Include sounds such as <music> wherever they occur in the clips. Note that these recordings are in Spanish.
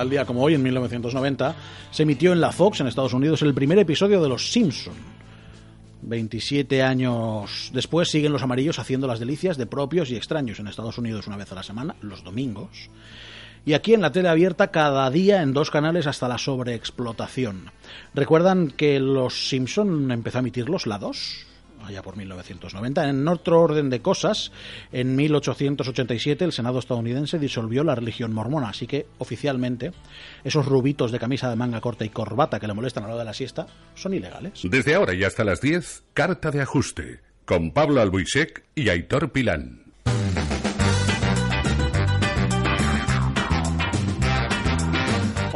Tal día como hoy, en 1990, se emitió en la Fox, en Estados Unidos, el primer episodio de Los Simpson. 27 años después siguen los amarillos haciendo las delicias de propios y extraños en Estados Unidos una vez a la semana, los domingos. Y aquí en la tele abierta cada día en dos canales hasta la sobreexplotación. ¿Recuerdan que Los Simpson empezó a emitirlos la 2? Allá por 1990. En otro orden de cosas, en 1887 el Senado estadounidense disolvió la religión mormona, así que oficialmente esos rubitos de camisa de manga corta y corbata que le molestan a la hora de la siesta son ilegales. Desde ahora y hasta las 10, Carta de Ajuste, con Pablo Albuisek y Aitor Pilán.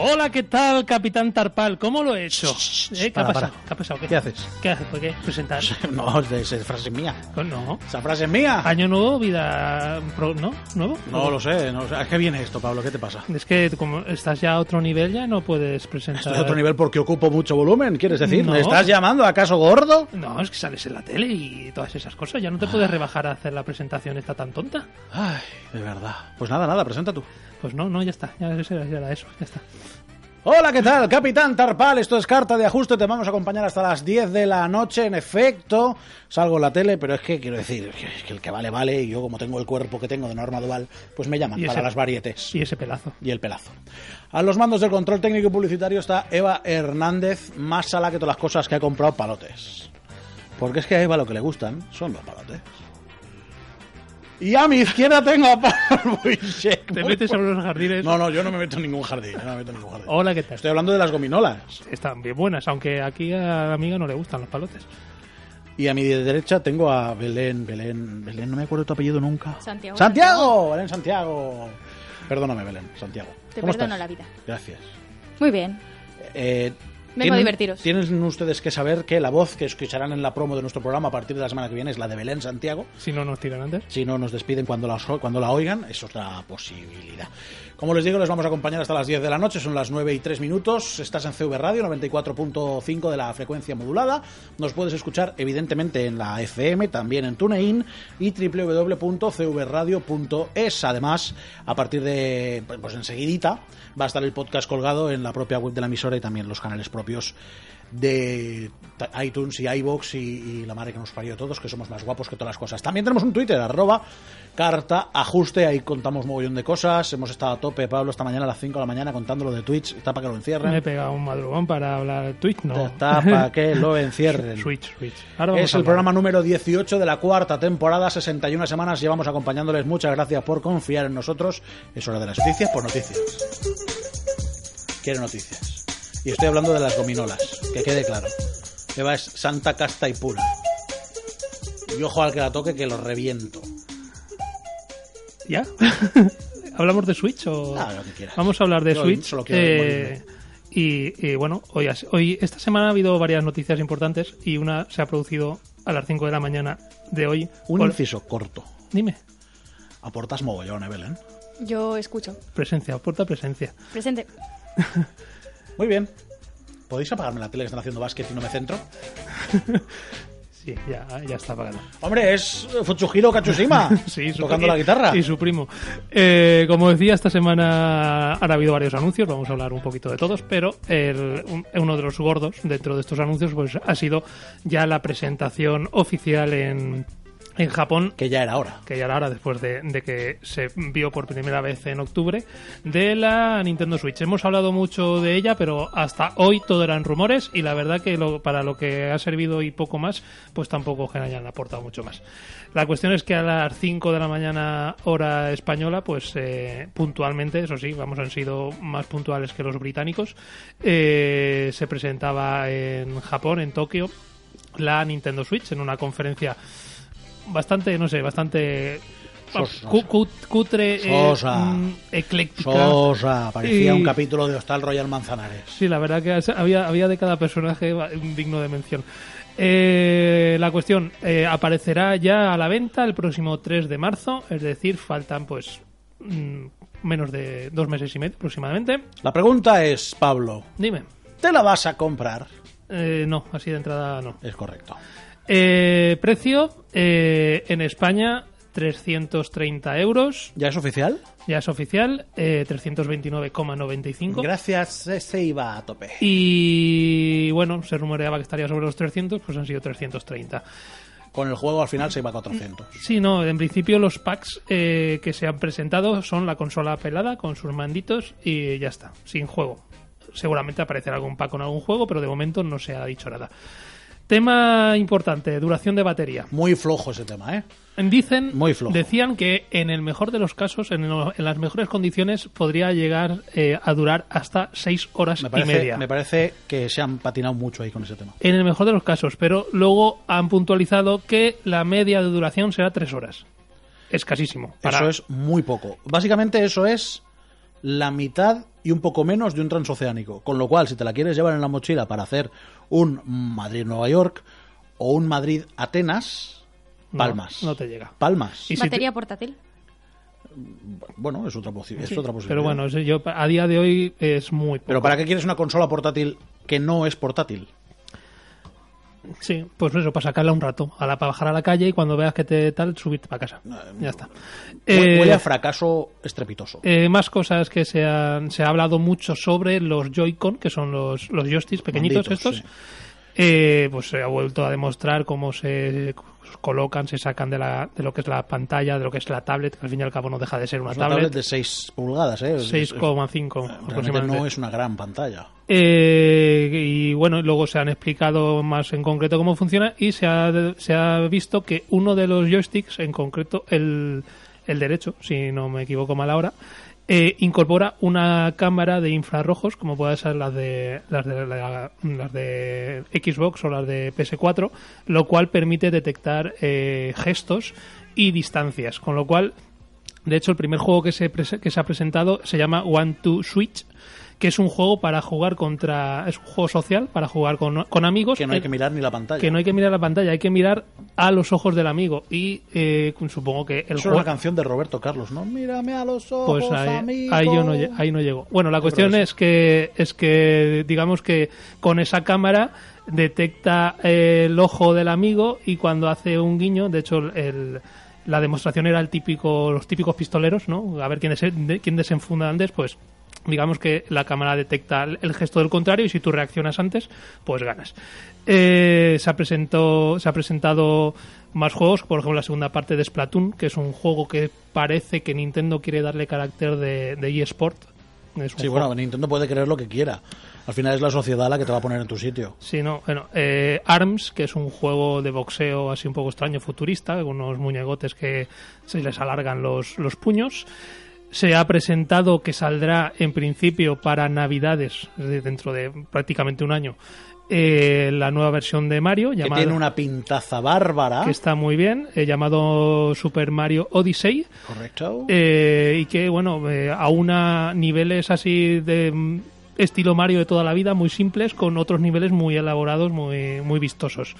Hola, ¿qué tal, Capitán Tarpal? ¿Cómo lo he hecho? ¿Eh? ¿Qué, para, ha para. ¿Qué ha pasado? ¿Qué haces? ¿Qué haces? ¿Por qué? ¿Presentar? <laughs> No, esa es frase mía. Pues no. Esa frase es mía. Año nuevo, vida... pro- ¿No? ¿Nuevo? No lo sé, no. ¿A qué viene esto, Pablo? ¿Qué te pasa? Es que como estás ya a otro nivel, ya no puedes presentar... Estoy a otro nivel porque ocupo mucho volumen, ¿quieres decir? No. ¿Me estás llamando acaso gordo? No, es que sales en la tele y todas esas cosas. Ya no te puedes rebajar a hacer la presentación esta tan tonta. Ay, de verdad. Pues nada, nada, presenta tú. Pues no, no, ya está. Ya era eso, ya está. Hola, ¿qué tal? Capitán Tarpal, esto es Carta de Ajuste, te vamos a acompañar hasta las 10 de la noche, en efecto. Salgo en la tele, pero es que quiero decir, que el que vale, vale, y yo como tengo el cuerpo que tengo de norma dual, pues me llaman para las varietes. Y ese pelazo. y el pelazo. A los mandos del control técnico y publicitario está Eva Hernández, más sala que todas las cosas que ha comprado palotes. Porque es que a Eva lo que le gustan son los palotes. Y a mi izquierda tengo a Pablo Buisek. Te metes a los jardines. No, no, yo no me meto en ningún jardín. no me meto en ningún jardín. Hola, ¿qué tal? Estoy hablando de las gominolas. Están bien buenas, aunque aquí a la amiga no le gustan los palotes. Y a mi derecha tengo a Belén, Belén, Belén, no me acuerdo tu apellido nunca. Santiago. ¡Santiago! Belén Santiago. Perdóname, Belén, Santiago. Te ¿Cómo perdono estás? la vida. Gracias. Muy bien. Eh, Vengo a divertiros. Tienen ustedes que saber que la voz que escucharán en la promo de nuestro programa a partir de la semana que viene es la de Belén Santiago. Si no nos tiran antes. Si no nos despiden cuando la, cuando la oigan, es otra posibilidad. Como les digo, les vamos a acompañar hasta las 10 de la noche, son las 9 y 3 minutos. Estás en CV Radio 94.5 de la frecuencia modulada. Nos puedes escuchar, evidentemente, en la FM, también en TuneIn y www.cvradio.es. Además, a partir de, pues enseguidita, va a estar el podcast colgado en la propia web de la emisora y también los canales propios de iTunes y iBox y, y la madre que nos parió todos, que somos más guapos que todas las cosas. También tenemos un Twitter, arroba carta ajuste, ahí contamos mogollón de cosas. Hemos estado a tope, Pablo, esta mañana a las 5 de la mañana contándolo de Twitch. Está para que lo Me he encierren. pegado un madrugón para hablar Twitch, no. Está para que <laughs> lo encierren. Switch, Switch. Ahora Es el programa número 18 de la cuarta temporada, 61 semanas llevamos acompañándoles. Muchas gracias por confiar en nosotros. Es hora de las noticias por noticias. Quiere noticias. Y estoy hablando de las gominolas, que quede claro. Eva es santa, casta y pura. Y ojo al que la toque que lo reviento. ¿Ya? <laughs> ¿Hablamos de Switch o...? Ah, lo que quieras. Vamos a hablar de Yo Switch. solo quiero eh, y, y, bueno, hoy, has- hoy, esta semana ha habido varias noticias importantes y una se ha producido a las 5 de la mañana de hoy. Un Por- inciso corto. Dime, Aportas mogollón, ¿eh, Belén? Yo escucho. presencia, aporta presencia. Presente. <laughs> Muy bien. ¿Podéis apagarme la tele que están haciendo básquet y no me centro? <laughs> Sí, ya, ya está apagado. Hombre, es Futsuhiro Kachushima <laughs> Sí, tocando la guitarra. Y su primo. Eh, como decía, esta semana han habido varios anuncios, vamos a hablar un poquito de todos, pero el- un- uno de los gordos dentro de estos anuncios pues ha sido ya la presentación oficial en, en Japón Que ya era hora. que ya era hora después de, de que se vio por primera vez en octubre, de la Nintendo Switch. Hemos hablado mucho de ella, pero hasta hoy todo eran rumores y la verdad que lo- para lo que ha servido y poco más, pues tampoco que hayan aportado mucho más. La cuestión es que a las 5 de la mañana hora española, pues eh, puntualmente, eso sí, vamos, han sido más puntuales que los británicos, eh, se presentaba en Japón, en Tokio, la Nintendo Switch en una conferencia bastante, no sé, bastante Sosa. cu- cu- cutre, eh, Sosa. ecléctica. Sosa, parecía Y- un capítulo de Hostal Royal Manzanares. Sí, la verdad que había, había de cada personaje digno de mención. Eh, la cuestión eh, aparecerá ya a la venta el próximo 3 de marzo, es decir, faltan pues mm, menos de dos meses y medio aproximadamente. La pregunta es, Pablo, Dime. ¿te la vas a comprar? Eh, no, así de entrada no. Es correcto. Eh, precio eh, en España 330 euros, ¿Ya es oficial? ya es oficial, eh, 329,95. Gracias, se iba a tope. Y bueno, se rumoreaba que estaría sobre los 300, pues han sido 330. Con el juego al final se iba a 400. Sí, no, en principio los packs eh, que se han presentado son la consola pelada con sus manditos y ya está, sin juego. Seguramente aparecerá algún pack con algún juego, pero de momento no se ha dicho nada. Tema importante, duración de batería. Muy flojo ese tema, ¿eh? Dicen, Muy flojo. decían que en el mejor de los casos, en, lo- en las mejores condiciones, podría llegar eh, a durar hasta 6 horas Me y media. me parece que se han patinado mucho ahí con ese tema. En el mejor de los casos, pero luego han puntualizado que la media de duración será 3 horas. Escasísimo. Para- Eso es muy poco. Básicamente eso es la mitad y un poco menos de un transoceánico. Con lo cual, si te la quieres llevar en la mochila para hacer un Madrid-Nueva York o un Madrid-Atenas, palmas. No, te llega. Palmas. Y si Batería portátil. Bueno, es otra, posi- es Sí, otra posibilidad. pero bueno, yo, a día de hoy es muy poco. ¿Pero para qué quieres una consola portátil que no es portátil? Sí, pues eso, para sacarla un rato, a la, para bajar a la calle y cuando veas que te tal, subirte para casa. Ya está. Hue- Eh, Huele a fracaso estrepitoso. Eh, más cosas que se han, se ha hablado mucho sobre los Joy-Con, que son los, los joysticks pequeñitos Manditos, estos. sí. Eh, pues se ha vuelto a demostrar cómo se colocan, se sacan de, la, de lo que es la pantalla, de lo que es la tablet, que al fin y al cabo no deja de ser una, Es una tablet. tablet de 6 pulgadas, ¿eh? Es- es- 6,5 Realmente aproximadamente. no es una gran pantalla. Eh, y bueno, luego se han explicado más en concreto cómo funciona y se ha, se ha visto que uno de los joysticks, en concreto el, el derecho, si no me equivoco mal ahora, eh, incorpora una cámara de infrarrojos, como puede ser las de, las de, la- de Xbox o las de PS4, lo cual permite detectar eh, gestos y distancias, con lo cual de hecho, el primer juego que se, que se ha presentado se llama One Two Switch, que es un juego para jugar contra. Es un juego social para jugar con, con amigos. Que no hay que mirar ni la pantalla. que no hay que mirar la pantalla, hay que mirar a los ojos del amigo. Y eh, supongo que el Eso es una canción de Roberto Carlos, ¿no? Mírame a los ojos, Pues ahí, amigo. ahí yo no, ahí no llego. Bueno, la cuestión es que, es que, digamos que con esa cámara detecta eh, el ojo del amigo y cuando hace un guiño, de hecho, el, la demostración era el típico, los típicos pistoleros, ¿no? A ver quién, dese- de- quién desenfunda antes, pues digamos que la cámara detecta el, gesto del contrario y si tú reaccionas antes, pues ganas. Eh, se, ha presentó, se ha presentado más juegos, por ejemplo la segunda parte de Splatoon, que es un juego que parece que Nintendo quiere darle carácter de, de eSport. Es Sí, juego- bueno, Nintendo puede creer lo que quiera. Al final es la sociedad la que te va a poner en tu sitio. Sí, no, bueno, eh, ARMS, que es un juego de boxeo así un poco extraño, futurista, con unos muñegotes que se les alargan los, los puños. Se ha presentado que saldrá en principio para Navidades, dentro de prácticamente un año, eh, la nueva versión de Mario, Que llamada, tiene una pintaza bárbara. que está muy bien, eh, llamado Super Mario Odyssey. Correcto. Eh, y que, bueno, eh, aúna niveles así de mm, estilo Mario de toda la vida, muy simples, con otros niveles muy elaborados, muy, muy vistosos,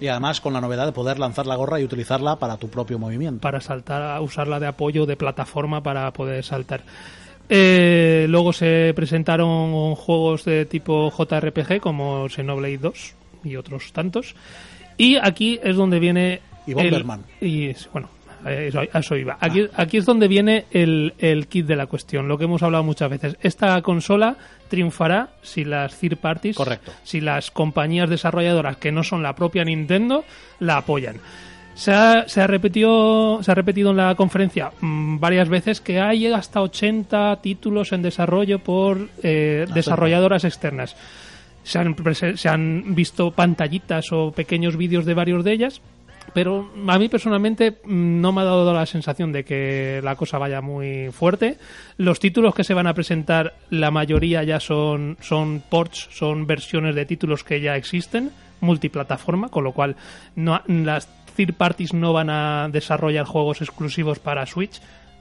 Y además con la novedad de poder lanzar la gorra y utilizarla para tu propio movimiento. para saltar, usarla de apoyo, de plataforma para poder saltar. Eh, luego se presentaron juegos de tipo JRPG como Xenoblade 2 y otros tantos. Y aquí es donde viene. Y el- Bomberman. y bueno, eso, a eso iba. Aquí, aquí es donde viene el, el kit de la cuestión, lo que hemos hablado muchas veces. Esta consola triunfará si las third parties, Correcto. si las compañías desarrolladoras que no son la propia Nintendo la apoyan. Se ha, se ha repetido, se ha repetido en la conferencia mm, varias veces que hay hasta 80 títulos en desarrollo por eh, desarrolladoras externas. Se han, se han visto pantallitas o pequeños vídeos de varios de ellas, pero a mí personalmente mm, no me ha dado la sensación de que la cosa vaya muy fuerte. Los títulos que se van a presentar, la mayoría ya son, son ports, son versiones de títulos que ya existen, multiplataforma, con lo cual no, las third parties no van a desarrollar juegos exclusivos para Switch.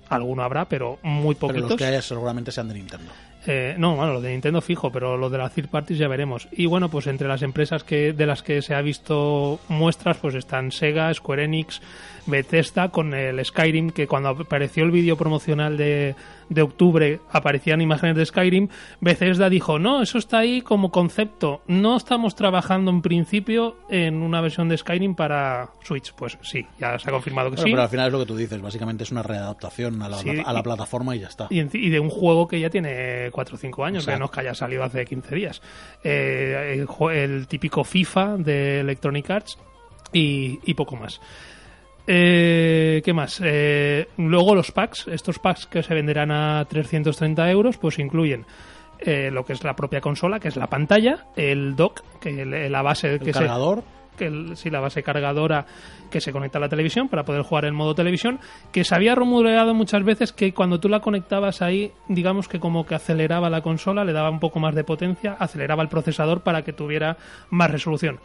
Alguno habrá, pero muy Pero poquitos. los que haya seguramente sean de Nintendo. Eh, no, bueno, lo de Nintendo fijo, pero lo de las third parties ya veremos. Y bueno, pues entre las empresas que de las que se ha visto muestras, pues están Sega, Square Enix, Bethesda con el Skyrim, que cuando apareció el vídeo promocional de, de octubre aparecían imágenes de Skyrim, Bethesda dijo, no, eso está ahí como concepto, no estamos trabajando en principio en una versión de Skyrim para Switch. Pues sí, ya se ha confirmado que Bueno, sí. Pero al final es lo que tú dices, básicamente es una readaptación a la, Sí, a la y- plataforma y ya está. Y, y de un juego que ya tiene 4 o 5 años, que Exacto. no es que haya salido hace 15 días. Eh, el, típico FIFA de Electronic Arts y, y poco más. Eh, ¿Qué más? Eh, luego los packs, estos packs que se venderán a 330 euros, pues incluyen eh, lo que es la propia consola, que es la pantalla, el dock, que el- la base El que se, cargador, que el- sí, la base cargadora que se conecta a la televisión para poder jugar en modo televisión, que se había rumoreado muchas veces que cuando tú la conectabas ahí, digamos que como que aceleraba la consola, le daba un poco más de potencia, aceleraba el procesador para que tuviera más resolución.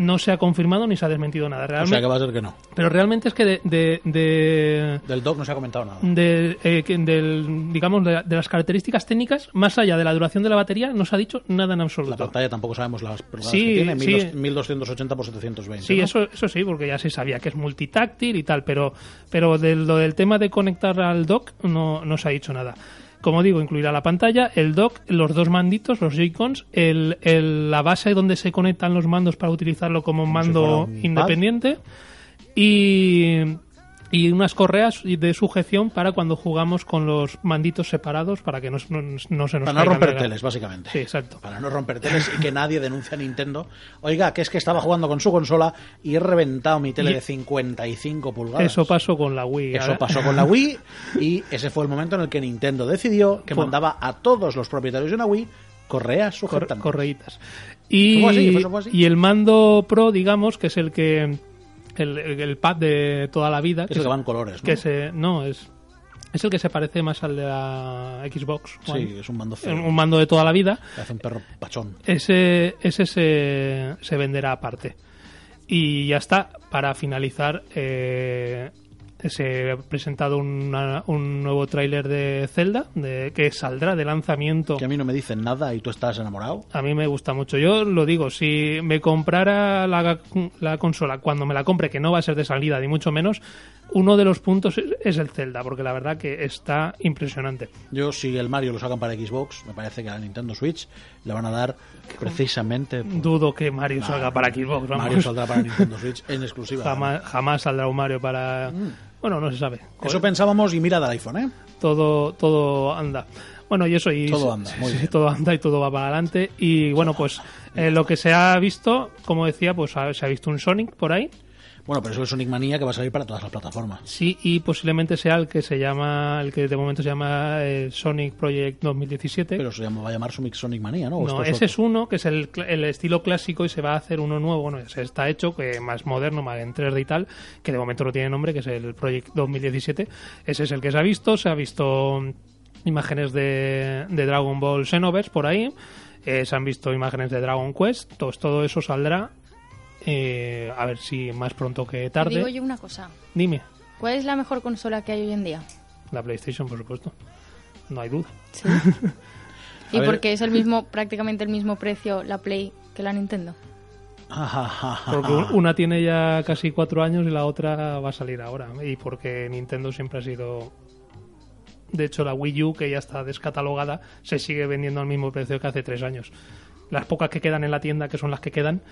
No se ha confirmado ni se ha desmentido nada. o Realmente, sea que va a ser que no. Pero realmente es que de, de, de- Del dock no se ha comentado nada. de, eh, del, digamos, de, de las características técnicas, más allá de la duración de la batería, no se ha dicho nada en absoluto. La pantalla tampoco sabemos las Sí, que tiene, sí. 1200 1280 por 720. Sí, ¿no? eso, eso sí, porque ya se sabía que es multitáctil y tal, pero, pero de lo del tema de conectar al dock no, no se ha dicho nada. Como digo, incluirá la pantalla, el dock, los dos manditos, los Joy-Cons, el, el- la base donde se conectan los mandos para utilizarlo como si mando independiente y, y unas correas de sujeción para cuando jugamos con los manditos separados para que no, no- no se nos Para no romper teles, básicamente. Sí, exacto. Para no romper teles y que nadie denuncie a Nintendo. Oiga, que es que estaba jugando con su consola y he reventado mi tele Y- de 55 pulgadas. Eso pasó con la Wii. Eso Ahora- pasó con la Wii y ese fue el momento en el que Nintendo decidió que mandaba a todos los propietarios de una Wii correas Cor- sujetantes. correitas. Y, y el mando Pro, digamos, que es el que el, el- pad de toda la vida, Que es el que van colores, ¿no? que se no es es el que se parece más al de la Xbox. Sí, es un mando feo. un, mando de toda la vida. Que hace un perro pachón. Ese ese se, se venderá aparte. Y ya está. Para finalizar, eh, se ha presentado una- un nuevo tráiler de Zelda, de, que saldrá de lanzamiento. Que a mí no me dicen nada y tú estás enamorado. A mí me gusta mucho. Yo lo digo, si me comprara la, la consola cuando me la compre, que no va a ser de salida ni mucho menos, uno de los puntos es, el Zelda, porque la verdad que está impresionante. Yo, si el Mario lo sacan para Xbox, me parece que a la Nintendo Switch le van a dar precisamente. por- Dudo que Mario salga para Xbox, vamos. Mario saldrá para Nintendo Switch en exclusiva. Jamás, jamás saldrá un Mario para... Bueno, no se sabe. Eso pensábamos y mira del iPhone, ¿eh? todo todo anda bueno y eso y Todo anda, muy sí, bien. todo anda y todo va para adelante y bueno pues eh, lo que se ha visto como decía pues se ha visto un Sonic por ahí Bueno, pero eso es Sonic Manía que va a salir para todas las plataformas. sí y posiblemente sea el que se llama el que de momento se llama eh, Sonic Project 2017 Pero se llama, va a llamar Sonic, Sonic Manía, ¿no? ¿O no, ese es uno que es el, estilo clásico y se va a hacer uno nuevo. Bueno, se está hecho, que más moderno, más en 3D y tal, que de momento no tiene nombre, que es el Project 2017. Ese es el que se ha visto. Se ha visto imágenes de, de Dragon Ball Xenoverse por ahí. Eh, se han visto imágenes de Dragon Quest. Todo, todo eso saldrá. Eh, a ver si más pronto que Te tarde. digo yo una cosa. Dime, ¿Cuál es la mejor consola que hay hoy en día? la PlayStation, por supuesto. No hay duda. Sí. <laughs> Y ver. porque es el mismo, prácticamente el mismo precio la Play que la Nintendo. <laughs> Porque un- una tiene ya casi cuatro años y la otra va a salir ahora. Y porque Nintendo siempre ha sido. De hecho, la Wii U, que ya está descatalogada, se sigue vendiendo al mismo precio que hace tres años. Las pocas que quedan en la tienda, que son las que quedan,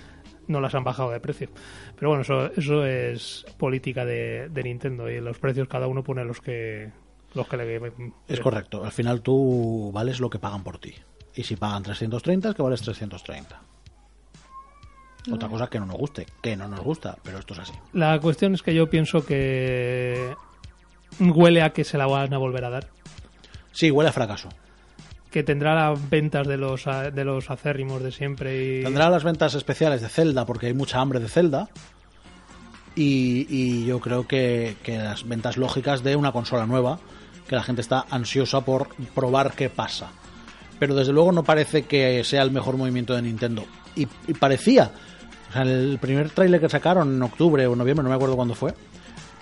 no las han bajado de precio. Pero bueno, eso, eso es política de, de Nintendo y los precios cada uno pone los que los que le Es correcto. Al final tú vales lo que pagan por ti. Y si pagan 330 es que vales 330. Otra cosa que no nos guste, que no nos gusta, pero esto es así. La cuestión es que yo pienso que huele a que se la van a volver a dar. Sí, huele a fracaso. Que tendrá las ventas de los de los acérrimos de siempre y Tendrá las ventas especiales de Zelda porque hay mucha hambre de Zelda. Y, y yo creo que, que las ventas lógicas de una consola nueva, que la gente está ansiosa por probar qué pasa. Pero desde luego no parece que sea el mejor movimiento de Nintendo. Y, y parecía O sea, el primer tráiler que sacaron en octubre o noviembre, no me acuerdo cuándo fue,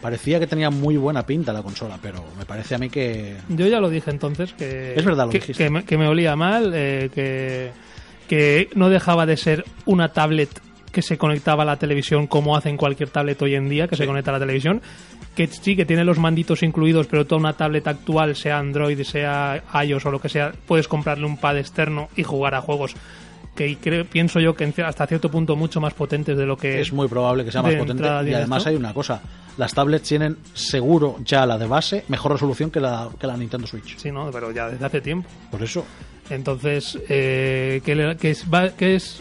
parecía que tenía muy buena pinta la consola, pero me parece a mí que... Yo ya lo dije entonces, que, Es verdad, lo que, dijiste. que me, que me olía mal, eh, que, que no dejaba de ser una tablet que se conectaba a la televisión como hacen cualquier tablet hoy en día, que se conecta a la televisión, que sí, que tiene los manditos incluidos, pero toda una tablet actual, sea Android, sea iOS o lo que sea, puedes comprarle un pad externo y jugar a juegos que creo, pienso yo que hasta cierto punto mucho más potentes de lo que Es muy probable que sea más potente. Y además esto. hay una cosa, las tablets tienen seguro ya la de base mejor resolución que la, que la Nintendo Switch. Sí, no, pero ya desde hace tiempo. Por eso, Entonces, eh, que, que, es, va- que es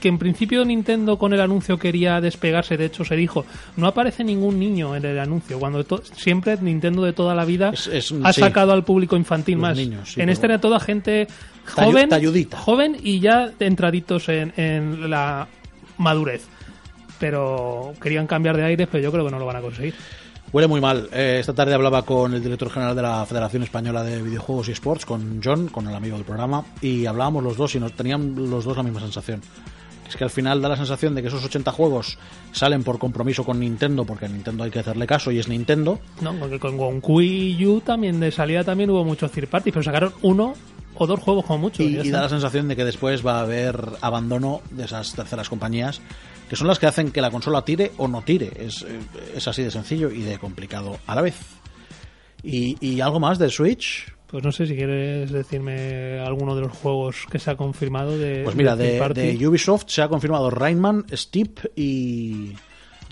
que en principio Nintendo con el anuncio quería despegarse, de hecho se dijo, no aparece ningún niño en el anuncio, cuando siempre Nintendo de toda la vida Es- es- ha sí. sacado al público infantil Los más. niños, sí, en este era toda gente joven, talludita. joven y ya entraditos en, en la madurez. Pero querían cambiar de aire, pero yo creo que no lo van a conseguir. Huele muy mal. Eh, esta tarde hablaba con el director general de la Federación Española de Videojuegos y Sports, con John, con el amigo del programa, y hablábamos los dos y nos tenían los dos la misma sensación. Es que al final da la sensación de que esos 80 juegos salen por compromiso con Nintendo, porque a Nintendo hay que hacerle caso y es Nintendo. No, porque con, Wii U también de salida también hubo muchos third parties, pero sacaron uno o dos juegos como mucho. Y, da la sensación de que después va a haber abandono de esas terceras compañías, que son las que hacen que la consola tire o no tire. Es, eh, es así de sencillo y de complicado a la vez. Y, y algo más de Switch. Pues no sé si quieres decirme alguno de los juegos que se ha confirmado de. Pues mira, de, Ubisoft se ha confirmado Rayman, Steep y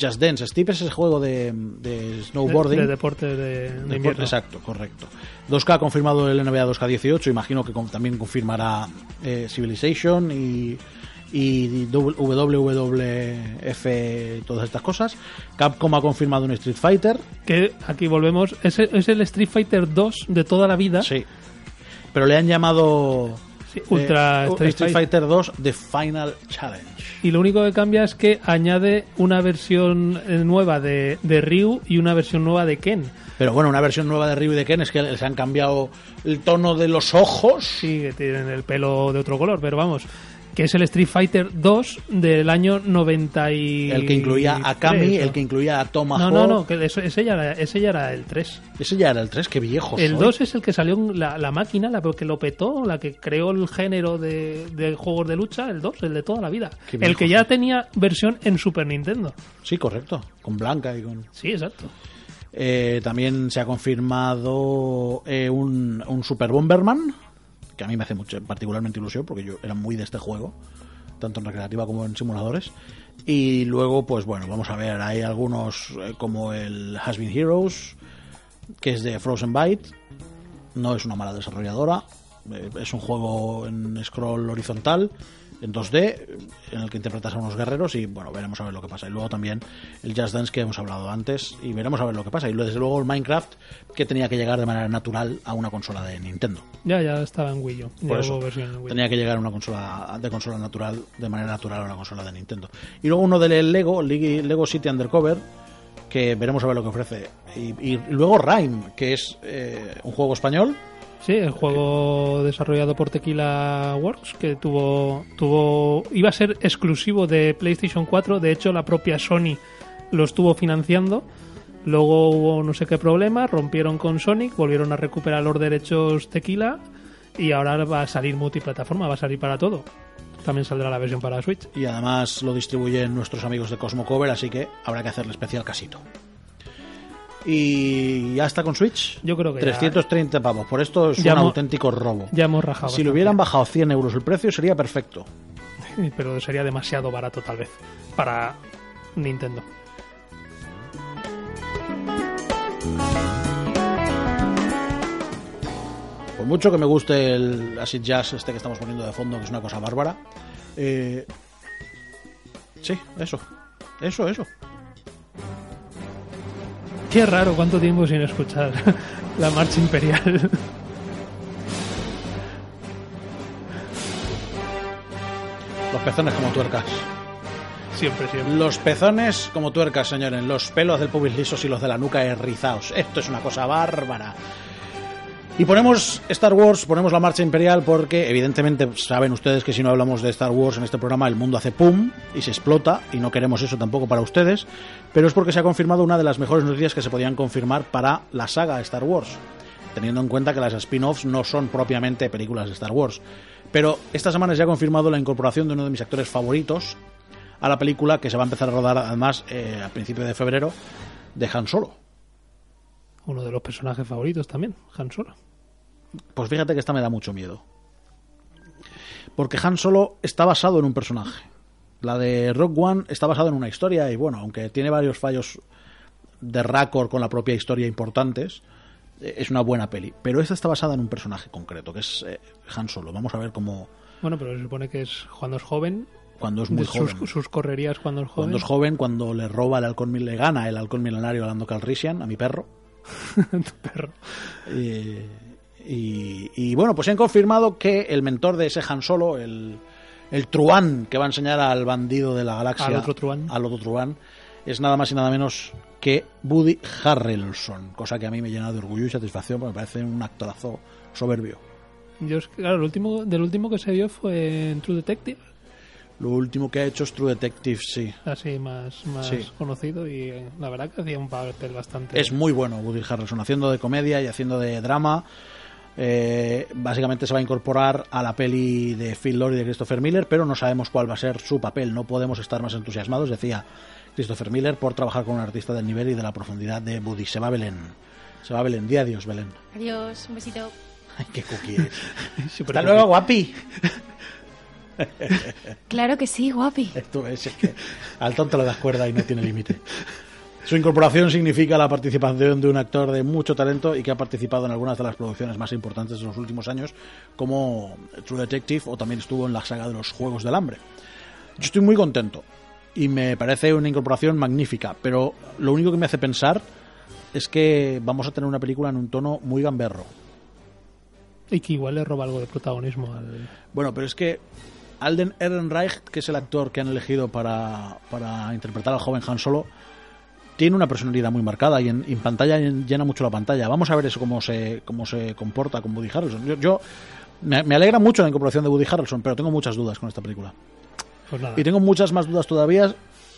Just Dance. Steep es ese juego de, de snowboarding. de, de deportes de, de De- invierno. Exacto, correcto. 2K ha confirmado el NBA 2K18, imagino que con- también confirmará eh, Civilization y, y WWF, todas estas cosas. Capcom ha confirmado un Street Fighter, Que aquí volvemos. Es, el- es el Street Fighter 2 de toda la vida. sí. Pero le han llamado Sí, Ultra eh, Street, Street Fighter. Fighter 2 The Final Challenge. Y lo único que cambia es que añade una versión eh, nueva de, de Ryu y una versión nueva de Ken. Pero bueno, una versión nueva de Ryu y de Ken es que les han cambiado el tono de los ojos. Sí, que tienen el pelo de otro color, pero vamos. Que es el Street Fighter 2 del año 90 y... El que incluía a Kami, el que incluía a Tomahawk. No, no, no, que ese, ya era, ese ya era el 3. Ese ya era el 3, qué viejo. El soy. 2 es el que salió la, la máquina, la que lo petó, la que creó el género de, de juegos de lucha, el 2, el de toda la vida. El que ya tenía versión en Super Nintendo. Sí, correcto. Con Blanca y con. Sí, exacto. Eh, también se ha confirmado eh, un, un Super Bomberman, que a mí me hace mucho, particularmente ilusión, porque yo era muy de este juego, tanto en recreativa como en simuladores. Y luego, pues bueno, vamos a ver, hay algunos eh, como el Has Been Heroes, que es de Frozen Byte, no es una mala desarrolladora, eh, es un juego en scroll horizontal, en 2D, en el que interpretas a unos guerreros y bueno, veremos a ver lo que pasa. Y luego también el Just Dance que hemos hablado antes y veremos a ver lo que pasa. Y luego, desde luego el Minecraft que tenía que llegar de manera natural a una consola de Nintendo. Ya, ya estaba en Wii U. Por eso, versión en Wii U. tenía que llegar a una consola de consola natural, de manera natural a una consola de Nintendo. Y luego uno del Lego, Lego Lego City Undercover, que veremos a ver lo que ofrece. Y, y luego Rhyme, que es eh, un juego español. Sí, el juego desarrollado por Tequila Works, que tuvo, tuvo, iba a ser exclusivo de PlayStation 4, de hecho la propia Sony lo estuvo financiando, luego hubo no sé qué problema, rompieron con Sonic, volvieron a recuperar los derechos Tequila y ahora va a salir multiplataforma, va a salir para todo. También saldrá la versión para Switch. Y además lo distribuyen nuestros amigos de Cosmo Cover, así que habrá que hacerle especial casito. Y ya está con Switch. Yo creo que ya- 330 pavos. Por esto es Ya un hemos- auténtico robo. Ya hemos rajado. si bastante. hubieran bajado 100 euros el precio sería perfecto. Pero sería demasiado barato tal vez para Nintendo. Por mucho que me guste el acid jazz este que estamos poniendo de fondo, que es una cosa bárbara. eh, sí, eso. Eso, eso. Qué raro, cuánto tiempo sin escuchar <laughs> la marcha imperial. Los pezones como tuercas. siempre, siempre. Los pezones como tuercas, señores. Los pelos del pubis lisos y los de la nuca errizados. Esto es una cosa bárbara. Y ponemos Star Wars, ponemos la marcha imperial porque evidentemente saben ustedes que si no hablamos de Star Wars en este programa el mundo hace pum y se explota y no queremos eso tampoco para ustedes, pero es porque se ha confirmado una de las mejores noticias que se podían confirmar para la saga Star Wars, teniendo en cuenta que las spin-offs no son propiamente películas de Star Wars. Pero esta semana se ha confirmado la incorporación de uno de mis actores favoritos a la película que se va a empezar a rodar además eh, a principios de febrero de Han Solo. Uno de los personajes favoritos también, Han Solo. Pues fíjate que esta me da mucho miedo. Porque Han Solo está basado en un personaje. La de Rock One está basada en una historia y bueno, aunque tiene varios fallos de récord con la propia historia importantes, eh, es una buena peli. Pero esta está basada en un personaje concreto, que es eh, Han Solo. Vamos a ver cómo... Bueno, pero se supone que es cuando es joven. Cuando es muy sus, joven. sus correrías cuando es joven. Cuando es joven, cuando le roba el halcón, le gana el halcón milenario a Lando Calrissian, a mi perro. <laughs> Tu perro. Y, y- y, bueno, pues han confirmado que el mentor de ese Han Solo, el, el Truán que va a enseñar al bandido de la galaxia, Al otro Truán. al otro Truán, es nada más y nada menos que Woody Harrelson, cosa que a mí me llena de orgullo y satisfacción porque me parece un actorazo soberbio. Yo claro, el último, del último que se vio fue en True Detective, Lo último que ha hecho es True Detective, sí. así más, más Sí. conocido y eh, la verdad que hacía un papel bastante... Es muy bueno Woody Harrelson, haciendo de comedia y haciendo de drama. Eh, básicamente se va a incorporar a la peli de Phil Lord y de Christopher Miller, pero no sabemos cuál va a ser su papel. No podemos estar más entusiasmados, decía Christopher Miller, por trabajar con un artista del nivel y de la profundidad de Woody. Se va Belén. Se va Belén. Di adiós, Belén. Adiós, un besito. Ay, qué cookie. Súper <laughs> Hasta luego, guapi. <laughs> Claro que sí, guapi. Esto es, es que al tonto le das cuerda y no tiene límite. Su incorporación significa la participación de un actor de mucho talento y que ha participado en algunas de las producciones más importantes de los últimos años, como True Detective o también estuvo en la saga de los Juegos del Hambre. Yo estoy muy contento y me parece una incorporación magnífica, pero lo único que me hace pensar es que vamos a tener una película en un tono muy gamberro. Y que igual le roba algo de protagonismo al... Bueno, pero es que Alden Ehrenreich, que es el actor que han elegido para, para interpretar al joven Han Solo, tiene una personalidad muy marcada y en, en pantalla llena mucho la pantalla. Vamos a ver eso cómo se, cómo se comporta con Woody Harrelson. Yo, yo- me, me alegra mucho la incorporación de Woody Harrelson, pero tengo muchas dudas con esta película. Pues nada. Y tengo muchas más dudas todavía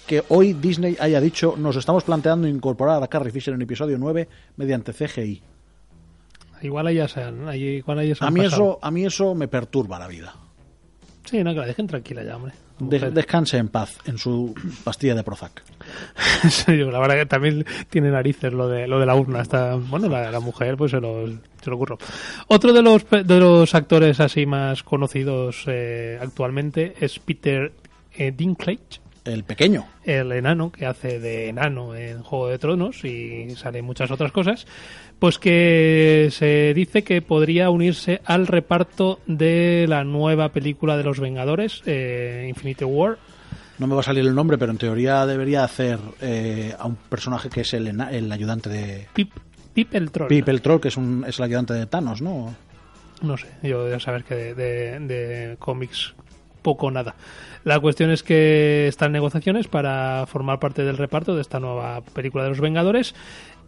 que hoy Disney haya dicho nos estamos planteando incorporar a Carrie Fisher en episodio 9 mediante CGI. Igual ahí, igual A mí, pasado. eso, a mí eso me perturba la vida. Sí, no, que la dejen tranquila ya, hombre. De- descanse en paz en su pastilla de Prozac. <laughs> Sí, la verdad que también tiene narices lo de lo de la urna. Está, bueno, la, la mujer pues se lo, se lo ocurrió. Otro de los de los actores así más conocidos eh, actualmente es Peter eh, Dinklage, El pequeño. el enano que hace de enano en Juego de Tronos y sale muchas otras cosas. Pues que se dice que podría unirse al reparto de la nueva película de los Vengadores, eh, Infinity War, No me va a salir el nombre, pero en teoría debería hacer eh, a un personaje que es el, el ayudante de Pip, Pip el Troll. Pip el Troll, que es, un, es el ayudante de Thanos, ¿no? No sé, yo ya saber que de, de- de cómics poco o nada. La cuestión es que están negociaciones para formar parte del reparto de esta nueva película de los Vengadores.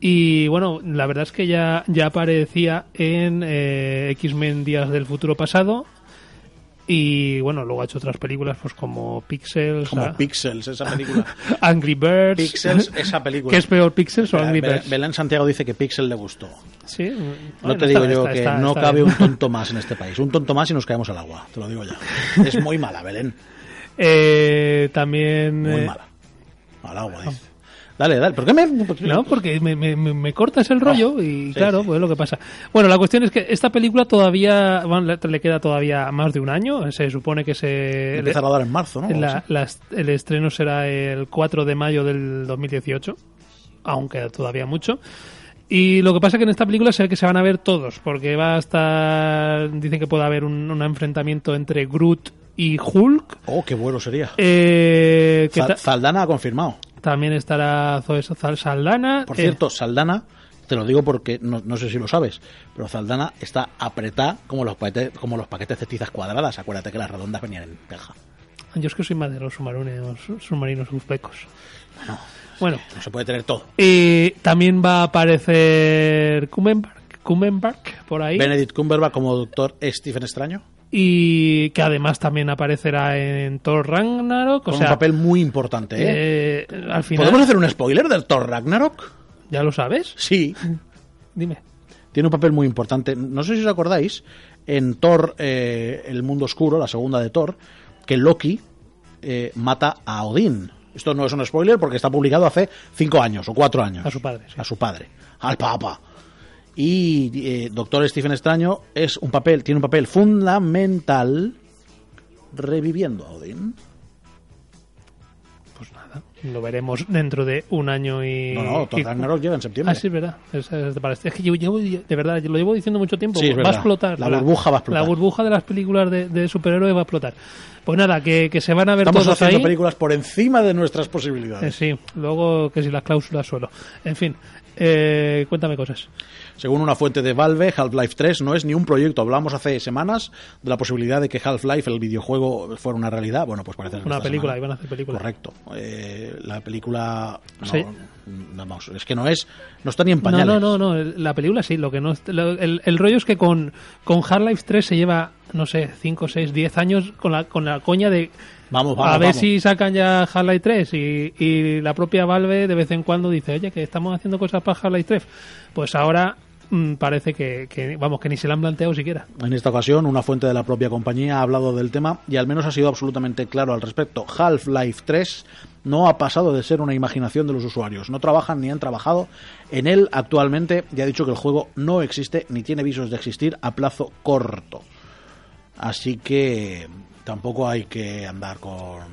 Y bueno, la verdad es que ya, ya aparecía en eh, X-Men Días del Futuro Pasado. Y bueno, luego ha hecho otras películas pues como Pixels, Como ah, Pixels, esa película. <laughs> Angry Birds. Pixels, <laughs> esa película. ¿Qué es peor, Pixels o Angry Birds? Belén Santiago dice que Pixel le gustó. Sí, No bueno, te está- digo yo está- que está- no cabe bien. un tonto más en este país. Un tonto más y nos caemos al agua, te lo digo ya. Es muy mala, Belén. <laughs> Eh, también... Muy eh, mala. Al agua, dice. Dale, dale. ¿Por qué me.? No, porque me, me, cortas el rollo y sí, claro, sí. pues es lo que pasa. Bueno, la cuestión es que esta película todavía bueno, le, queda todavía más de un año. Se supone que se Empieza a rodar en marzo, ¿no? la- la- el estreno será el 4 de mayo del 2018, aunque todavía mucho. Y lo que pasa es que en esta película se ve que se van a ver todos, porque va a estar. Dicen que puede haber un, un enfrentamiento entre Groot y Hulk. Oh, qué bueno sería. Eh, Zaldana ha confirmado. También estará Zoe Sal- Saldana. Por eh, cierto, Saldana, te lo digo porque no, no sé si lo sabes, pero Saldana está apretada como los paquetes, como los paquetes de tizas cuadradas. Acuérdate que las redondas venían en caja. Yo es que soy más de los submarinos, submarinos uzbecos. Bueno, Bueno, no se puede tener todo. y también va a aparecer Kumenberg Cumberbatch por ahí. Benedict Cumberbatch como doctor Stephen Extraño. Y que además también aparecerá en Thor Ragnarok. O Con sea, un papel muy importante, ¿eh? eh, al final. ¿Podemos hacer un spoiler del Thor Ragnarok? ¿Ya lo sabes? Sí. Dime. Tiene un papel muy importante. No sé si os acordáis, en Thor, eh, El Mundo Oscuro, la segunda de Thor, que Loki eh, mata a Odín. Esto no es un spoiler porque está publicado hace cinco años o cuatro años. A su padre, sí. A su padre. Al Papa. Y eh, Doctor Stephen Extraño es un papel, tiene un papel fundamental reviviendo a Odín. Pues nada, lo veremos dentro de un año y. No, no, Thor Ragnarok llega en septiembre. Ah, sí, es verdad. Es, es es que yo llevo, de verdad, lo llevo diciendo mucho tiempo. Sí, va a explotar. La burbuja va a explotar. La burbuja de las películas de, de superhéroes va a explotar. Pues nada, que, que se van a ver Estamos todos haciendo ahí. películas por encima de nuestras Eh, posibilidades. sí, luego que si las cláusulas suelo. En fin, eh, cuéntame cosas. Según una fuente de Valve, Half-Life 3 no es ni un proyecto. Hablamos hace semanas de la posibilidad de que Half-Life, el videojuego, fuera una realidad. Bueno, pues parece que Una película, semana- iban a hacer película. Correcto. Eh, la película. No, Sí. vamos, es que no es. No está ni en No, pañales. no, no, no, la película sí, lo que no el, el rollo es que con, con Half-Life 3 se lleva, no sé, 5, 6, 10 años con la, con la coña de Vamos, vamos. a ver vamos. si sacan ya Half-Life 3 y, y la propia Valve de vez en cuando dice, oye, que estamos haciendo cosas para Half-Life 3. Pues ahora mm, parece que, que, vamos, que ni se la han planteado siquiera. En esta ocasión, una fuente de la propia compañía ha hablado del tema y al menos ha sido absolutamente claro al respecto. Half-Life 3 no ha pasado de ser una imaginación de los usuarios. No trabajan ni han trabajado en él actualmente y ha dicho que el juego no existe ni tiene visos de existir a plazo corto. Así que tampoco hay que andar con...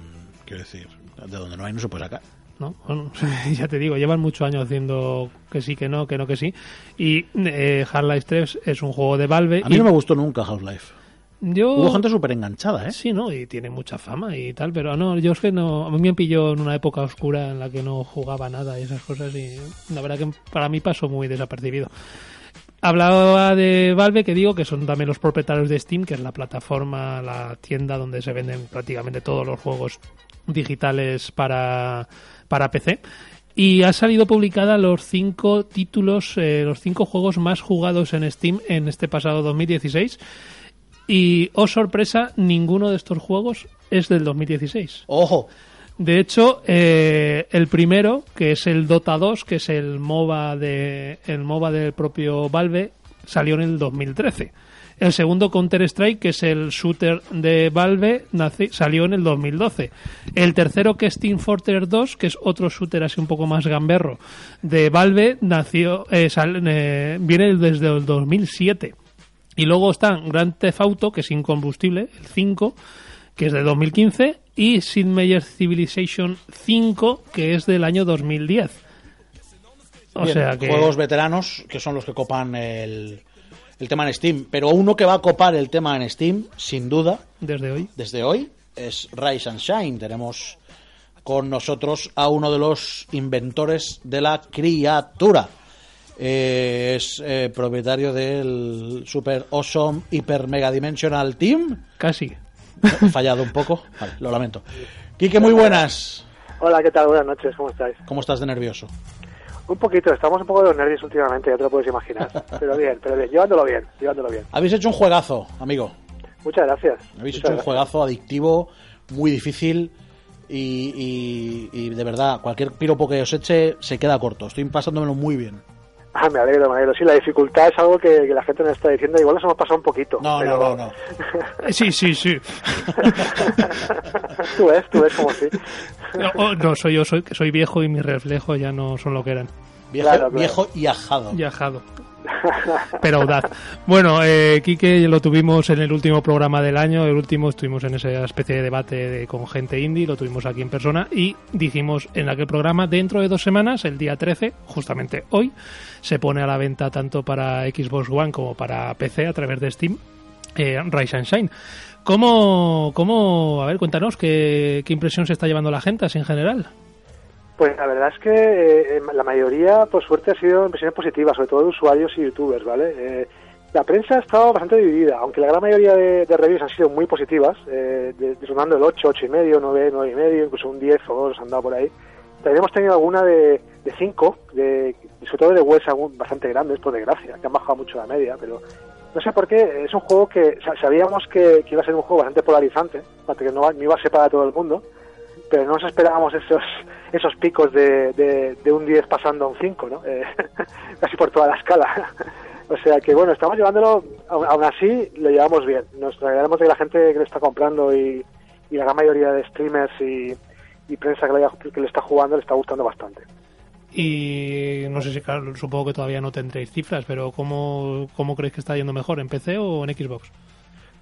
Quiero decir, de donde no hay no se puede sacar. ¿no? Bueno, <laughs> ya te digo, llevan muchos años haciendo que sí, que no, que no, que sí. Y eh, Half-Life 3 es un juego de Valve. A mí y no me gustó nunca Half-Life. yo... Hubo gente súper enganchada, ¿eh? Sí, ¿no? Y tiene mucha fama y tal, pero no, yo es que no, a mí me pilló en una época oscura en la que no jugaba nada y esas cosas y la verdad que para mí pasó muy desapercibido. Hablaba de Valve, que digo que son también los propietarios de Steam, que es la plataforma, la tienda donde se venden prácticamente todos los juegos digitales para, para PC. Y ha salido publicada los cinco títulos, eh, los cinco juegos más jugados en Steam en este pasado 2016. Y, oh sorpresa, ninguno de estos juegos es del 2016. Ojo, De hecho, eh, el primero, que es el Dota 2, que es el MOBA, de, el MOBA del propio Valve, salió en el 2013. El segundo, Counter-Strike, que es el shooter de Valve, nace- salió en el 2012. El tercero, que es Team Fortress 2, que es otro shooter así un poco más gamberro de Valve, nació, eh, eh, viene desde el 2007. Y luego están Grand Theft Auto, que es incombustible, el 5, que es de 2015, y Sid Meier's Civilization 5, que es del año 2010. O Bien, sea que... juegos veteranos que son los que copan el, el tema en Steam. Pero uno que va a copar el tema en Steam, sin duda, Desde hoy. desde hoy, es Rise and Shine. Tenemos con nosotros a uno de los inventores de la criatura. Eh, es eh, propietario del Super Awesome Hyper Mega Dimensional Team. Casi. He fallado un poco. Vale, lo lamento. Quique, muy buenas. Hola, ¿qué tal? Buenas noches, ¿cómo estáis? ¿Cómo estás de nervioso? Un poquito, estamos un poco de los nervios últimamente, ya te lo puedes imaginar. <laughs> Pero bien, pero bien, llevándolo bien, llevándolo bien. Habéis hecho un juegazo, amigo. Muchas gracias. Habéis Muchas hecho un juegazo adictivo, muy difícil y, y- y de verdad, cualquier piropo que os eche se queda corto. Estoy pasándomelo muy bien. Ah, me alegro, me alegro. Sí, la dificultad es algo que, que la gente nos está diciendo. Igual nos hemos pasado un poquito. No, pero... no, no, no. <laughs> Sí, sí, sí. tú ves, tú ves como sí. No, oh, no, soy yo, soy, que soy viejo y mis reflejos ya no son lo que eran. Viejo, Claro, claro. viejo y ajado. Viajado. Pero audaz. Bueno, eh, Quique lo tuvimos en el último programa del año. El último estuvimos en esa especie de debate de- con gente indie. Lo tuvimos aquí en persona. Y dijimos en aquel programa, dentro de dos semanas, el día 13, justamente hoy, se pone a la venta tanto para Xbox One como para PC a través de Steam. Eh, Rise and Shine. ¿Cómo, cómo, a ver, cuéntanos qué, qué impresión se está llevando la gente así en general? Pues la verdad es que eh, la mayoría, por suerte, ha sido impresiones positivas, sobre todo de usuarios y youtubers, ¿vale? Eh, la prensa ha estado bastante dividida, aunque la gran mayoría de, de reviews han sido muy positivas, eh, de- el 8, 8 y medio, 9, 9 y medio, incluso un 10 o 2 han dado por ahí. También hemos tenido alguna de, de 5, de, sobre todo de webs bastante grandes, por desgracia, que han bajado mucho la media, pero no sé por qué, es un juego que sa- sabíamos que, iba a ser un juego bastante polarizante, que no, no iba a ser para todo el mundo, pero no nos esperábamos esos esos picos de, de, un 10 pasando a un 5, ¿no? Eh, <laughs> casi por toda la escala. <laughs> o sea que bueno, estamos llevándolo, aún, así lo llevamos bien. Nos alegramos de que la gente que lo está comprando y, y la gran mayoría de streamers y, y prensa que, le está jugando le está gustando bastante. Y no sé si, supongo que todavía no tendréis cifras, pero ¿cómo, ¿cómo creéis que está yendo mejor? ¿En PC o en Xbox?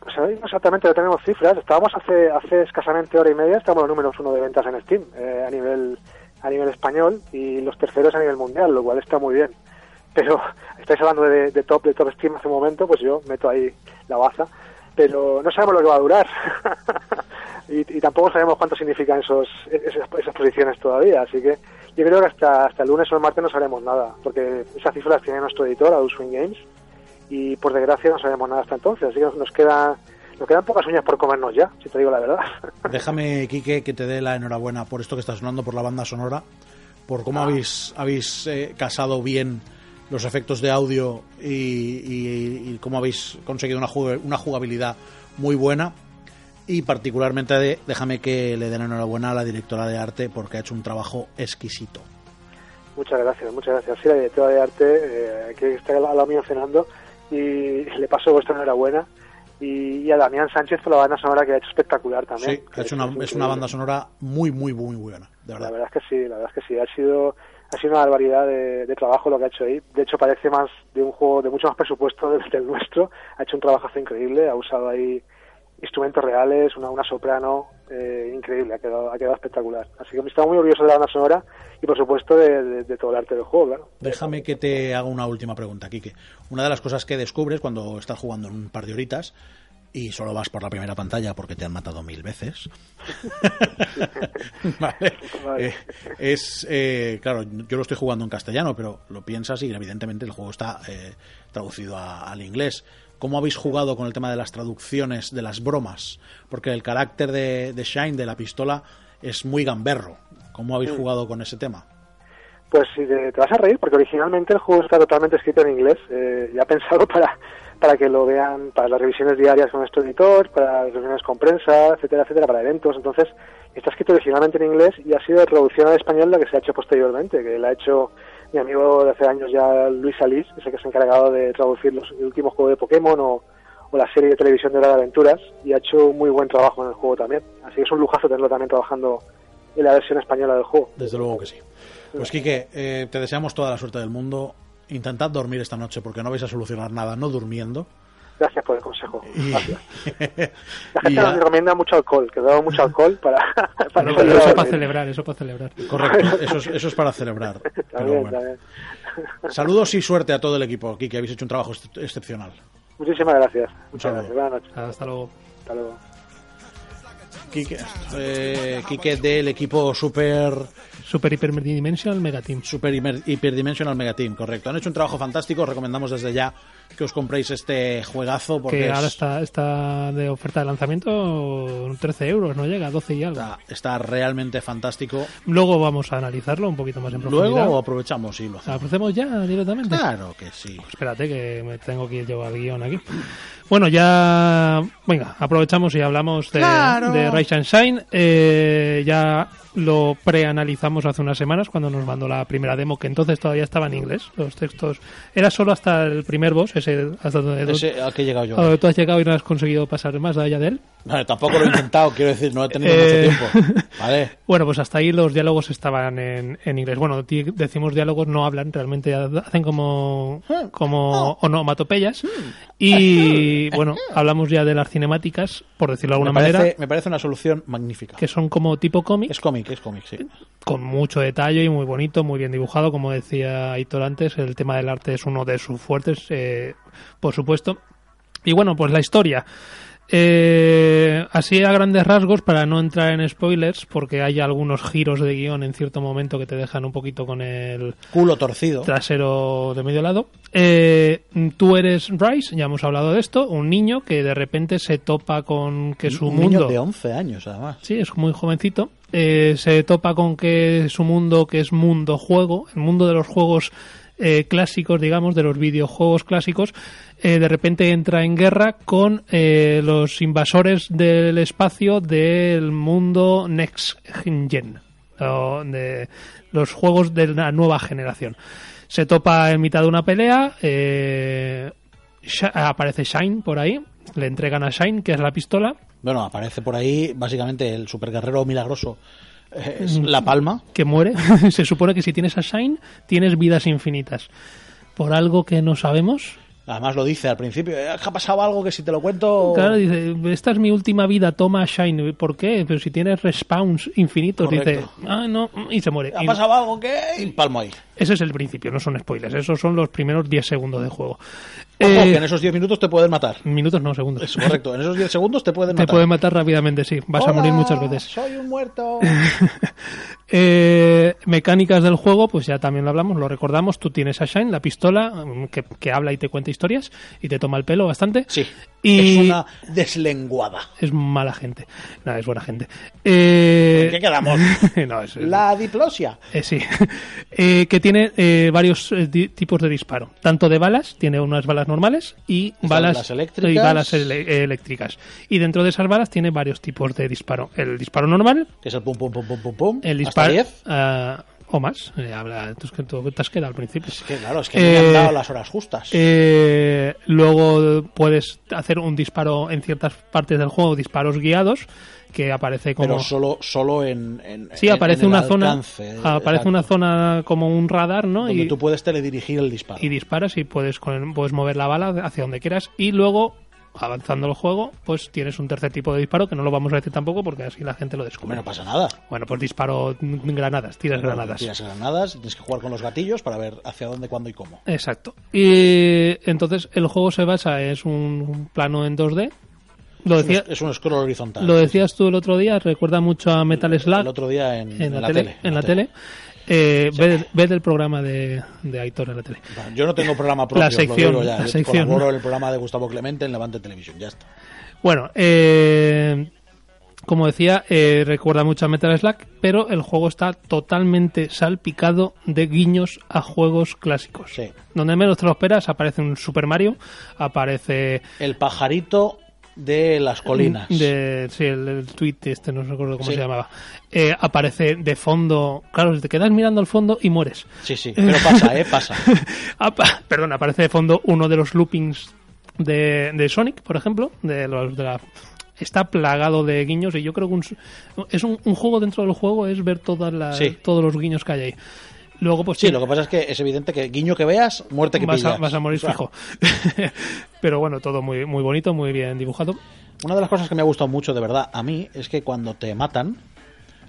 Pues exactamente no tenemos cifras. Estábamos hace hace escasamente hora y media, estamos los números uno de ventas en Steam eh, a nivel a nivel español y los terceros a nivel mundial, lo cual está muy bien. Pero <laughs> estáis hablando de, de top de top Steam hace un momento, pues yo meto ahí la baza. Pero no sabemos lo que va a durar <laughs> y, y tampoco sabemos cuánto significan esos esas, posiciones todavía. Así que yo creo que hasta hasta el lunes o el martes no sabremos nada, porque esas cifras tiene nuestro editor, Adult Swing Games y por desgracia no sabemos nada hasta entonces, así que nos, queda nos quedan pocas uñas por comernos ya, si te digo la verdad. <laughs> Déjame, Quique, que te dé la enhorabuena por esto que estás sonando por la banda sonora, por cómo habéis, habéis eh, casado bien los efectos de audio y, y- y cómo habéis conseguido una, jug- una jugabilidad muy buena. Y particularmente de- déjame que le dé la enhorabuena a la directora de arte porque ha hecho un trabajo exquisito. muchas gracias, muchas gracias. Sí, la directora de arte, eh, que está al lado mío cenando, y le paso vuestra enhorabuena. Y, y a Damián Sánchez por la banda sonora que ha hecho espectacular también. Sí, ha hecho una, es una banda sonora muy, muy, muy buena, de La verdad. es que sí, la verdad es que sí, ha sido ha sido una barbaridad de, de trabajo lo que ha hecho ahí. De hecho parece más de un juego de mucho más presupuesto <laughs> del, del nuestro. Ha hecho un trabajo increíble, ha usado ahí instrumentos reales, una, una soprano eh, increíble, ha quedado, ha quedado espectacular. Así que me estaba muy orgulloso de la banda sonora y por supuesto de, de- de todo el arte del juego, claro. Déjame que te haga una última pregunta, Quique. Una de las cosas que descubres cuando estás jugando en un par de horitas y solo vas por la primera pantalla porque te han matado mil veces. <laughs> Vale. Vale. Eh, es, eh, claro, yo lo estoy jugando en castellano, pero lo piensas y evidentemente el juego está eh, traducido a- al inglés. ¿Cómo habéis jugado con el tema de las traducciones, de las bromas? Porque el carácter de, de Shine, de la pistola, es muy gamberro. ¿Cómo habéis jugado con ese tema? Pues te vas a reír porque originalmente el juego está totalmente escrito en inglés, eh, ya pensado <laughs> para, para que lo vean para las revisiones diarias con nuestro editor, para las reuniones con prensa, etcétera, etcétera, para eventos. Entonces, está escrito originalmente en inglés y ha sido traducción al español la que se ha hecho posteriormente, que la ha hecho mi amigo de hace años ya, Luis Alís, que es el que se ha encargado de traducir los el último juego de Pokémon o, o la serie de televisión de Hora de Aventuras y ha hecho un muy buen trabajo en el juego también. Así que es un lujazo tenerlo también trabajando en la versión española del juego. Desde luego que sí. Pues Quique, eh, te deseamos toda la suerte del mundo. Intentad dormir esta noche porque no vais a solucionar nada no durmiendo. Gracias por el consejo. <laughs> Y, Gracias. <laughs> La gente nos recomienda mucho alcohol, que beba mucho alcohol para, <laughs> para que se eso pueda para celebrar, eso para celebrar. correcto, eso es, eso es para celebrar. Pero También, bueno. Saludos y suerte a todo el equipo, Quique. Habéis hecho un trabajo ex- excepcional. Muchísimas gracias. Muchas gracias. Buenas noches. Hasta luego. Hasta luego. Quique, eh, Quique del equipo Super Super Hyperdimensional Mega Team. Super Hyper- Hyperdimensional Mega Team, correcto. Han hecho un trabajo fantástico. Os recomendamos desde ya que os compréis este juegazo porque Que es- ahora está, está de oferta de lanzamiento 13 euros, no llega, 12 y algo. está, está realmente fantástico. Luego vamos a analizarlo un poquito más en profundidad. Luego aprovechamos y lo hacemos. ¿Hacemos ya directamente? Claro que sí. Espérate que me tengo que yo al guion aquí. Bueno, ya... Venga, aprovechamos y hablamos de, Claro. de Rise and Shine. Eh, ya lo preanalizamos hace unas semanas cuando nos mandó la primera demo, que entonces todavía estaba en inglés. Los textos... Era solo hasta el primer boss, ese hasta donde, Ese a que he llegado yo. a donde tú has llegado y no has conseguido pasar más allá de él. Vale, tampoco lo he intentado, quiero decir, no he tenido Eh. mucho tiempo. <laughs> Vale. Bueno, pues hasta ahí los diálogos estaban en, en inglés. Bueno, decimos diálogos, no hablan, realmente hacen como, como onomatopeyas. Y <laughs> bueno, hablamos ya de las cinemáticas, por decirlo de Me alguna parece, manera, me parece una solución magnífica. que son como tipo cómic, Es cómic, es con mucho detalle y muy bonito, muy bien dibujado. Como decía Hitor antes, el tema del arte es uno de sus fuertes, eh, por supuesto. Y bueno, pues la historia. Eh, así a grandes rasgos, para no entrar en spoilers, porque hay algunos giros de guion en cierto momento que te dejan un poquito con el Culo torcido. trasero de medio lado. Eh, tú eres Rice, ya hemos hablado de esto, un niño que de repente se topa con que su un mundo... niño de 11 años, además. Sí, es muy jovencito. Eh, se topa con que su mundo, que es mundo juego, el mundo de los juegos eh, clásicos, digamos, de los videojuegos clásicos, eh, de repente entra en guerra con eh, los invasores del espacio del mundo Next Gen, los juegos de la nueva generación. Se topa en mitad de una pelea, eh, aparece Shine por ahí, le entregan a Shine, que es la pistola, Bueno, aparece por ahí básicamente el superguerrero milagroso. Es la palma. que muere. <laughs> Se supone que si tienes a Shine, tienes vidas infinitas. Por algo que no sabemos. Además lo dice al principio. "Eh, Ha pasado algo que si te lo cuento... Claro, dice, esta es mi última vida, toma a Shine. ¿Por qué? Pero si tienes respawns infinitos, dice, Correcto. ah, no, y se muere. ha Y pasado algo que... Y palmo ahí. ese es el principio, no son spoilers, esos son los primeros 10 segundos de juego. Ojo, Eh, que en esos 10 minutos te pueden matar. Minutos no, segundos. Es correcto, en esos 10 segundos te pueden Te matar. pueden matar rápidamente, sí. Vas a morir muchas veces. Soy un muerto. <laughs> Eh, mecánicas del juego, pues ya también lo hablamos, lo recordamos. Tú tienes a Shine, la pistola, mm, que, que habla y te cuenta historias y te toma el pelo bastante. Sí. Y Es una deslenguada. es mala gente. Nada, es buena gente. Eh, ¿En qué quedamos? <laughs> no, es, La diplosia. sí. <laughs> Que tiene varios tipos de disparo. Tanto de balas, tiene unas balas normales y Están balas las eléctricas. y balas ele- eléctricas. Y dentro de esas balas tiene varios tipos de disparo. El disparo normal, Que es el pum pum pum pum pum pum. el Hasta disparo 10. ah, o más. Eh, habla, tú tú te has quedado al principio. Es que claro, es que me han Eh, dado las horas justas. Eh, luego puedes hacer un disparo en ciertas partes del juego, disparos guiados, que aparece como... pero solo, solo en, en- Sí, en- aparece en una zona, alcance, aparece exacto, una zona como un radar, ¿no? donde Y, tú puedes teledirigir el disparo. y disparas y puedes puedes mover la bala hacia donde quieras y luego avanzando el juego, pues tienes un tercer tipo de disparo que no lo vamos a decir tampoco porque así la gente lo descubre. No pasa nada. Bueno, pues disparo granadas, tiras granadas. Tiras granadas, tienes que jugar con los gatillos para ver hacia dónde, cuándo y cómo. Exacto. Y entonces el juego se basa, es un plano en 2D. Lo, Es un- decía, es un scroll horizontal. lo decías tú el otro día, recuerda mucho a Metal Slug El otro día en, en, la, tele. en la tele. Eh, ve, ve del programa de, de Aitor en la tele. Yo no tengo programa propio, La lo sección, digo ya. la sección. colaboro en el programa de Gustavo Clemente en Levante Televisión, ya está. Bueno, eh, como decía, eh, recuerda mucho a Metal Slug, pero el juego está totalmente salpicado de guiños a juegos clásicos. Sí. Donde menos te lo esperas, aparece un Super Mario, aparece El pajarito de las colinas. De, sí, el, el tweet este, no recuerdo cómo Sí. se llamaba. Eh, aparece de fondo. Claro, te quedas mirando al fondo y mueres. Sí, sí, pero pasa, ¿eh? <laughs> Pasa. Perdón, aparece de fondo uno de los loopings de, de Sonic, por ejemplo. De los de la, está plagado de guiños y yo creo que un- es un, un juego dentro del juego es ver todas las, Sí. todos los guiños que hay ahí. Luego, pues Sí, lo que pasa es que es evidente que guiño que veas, muerte que vas, a, pillas. vas a morir O sea, fijo. <laughs> Pero bueno, todo muy, muy bonito, muy bien dibujado. Una de las cosas que me ha gustado mucho, de verdad, a mí, es que cuando te matan,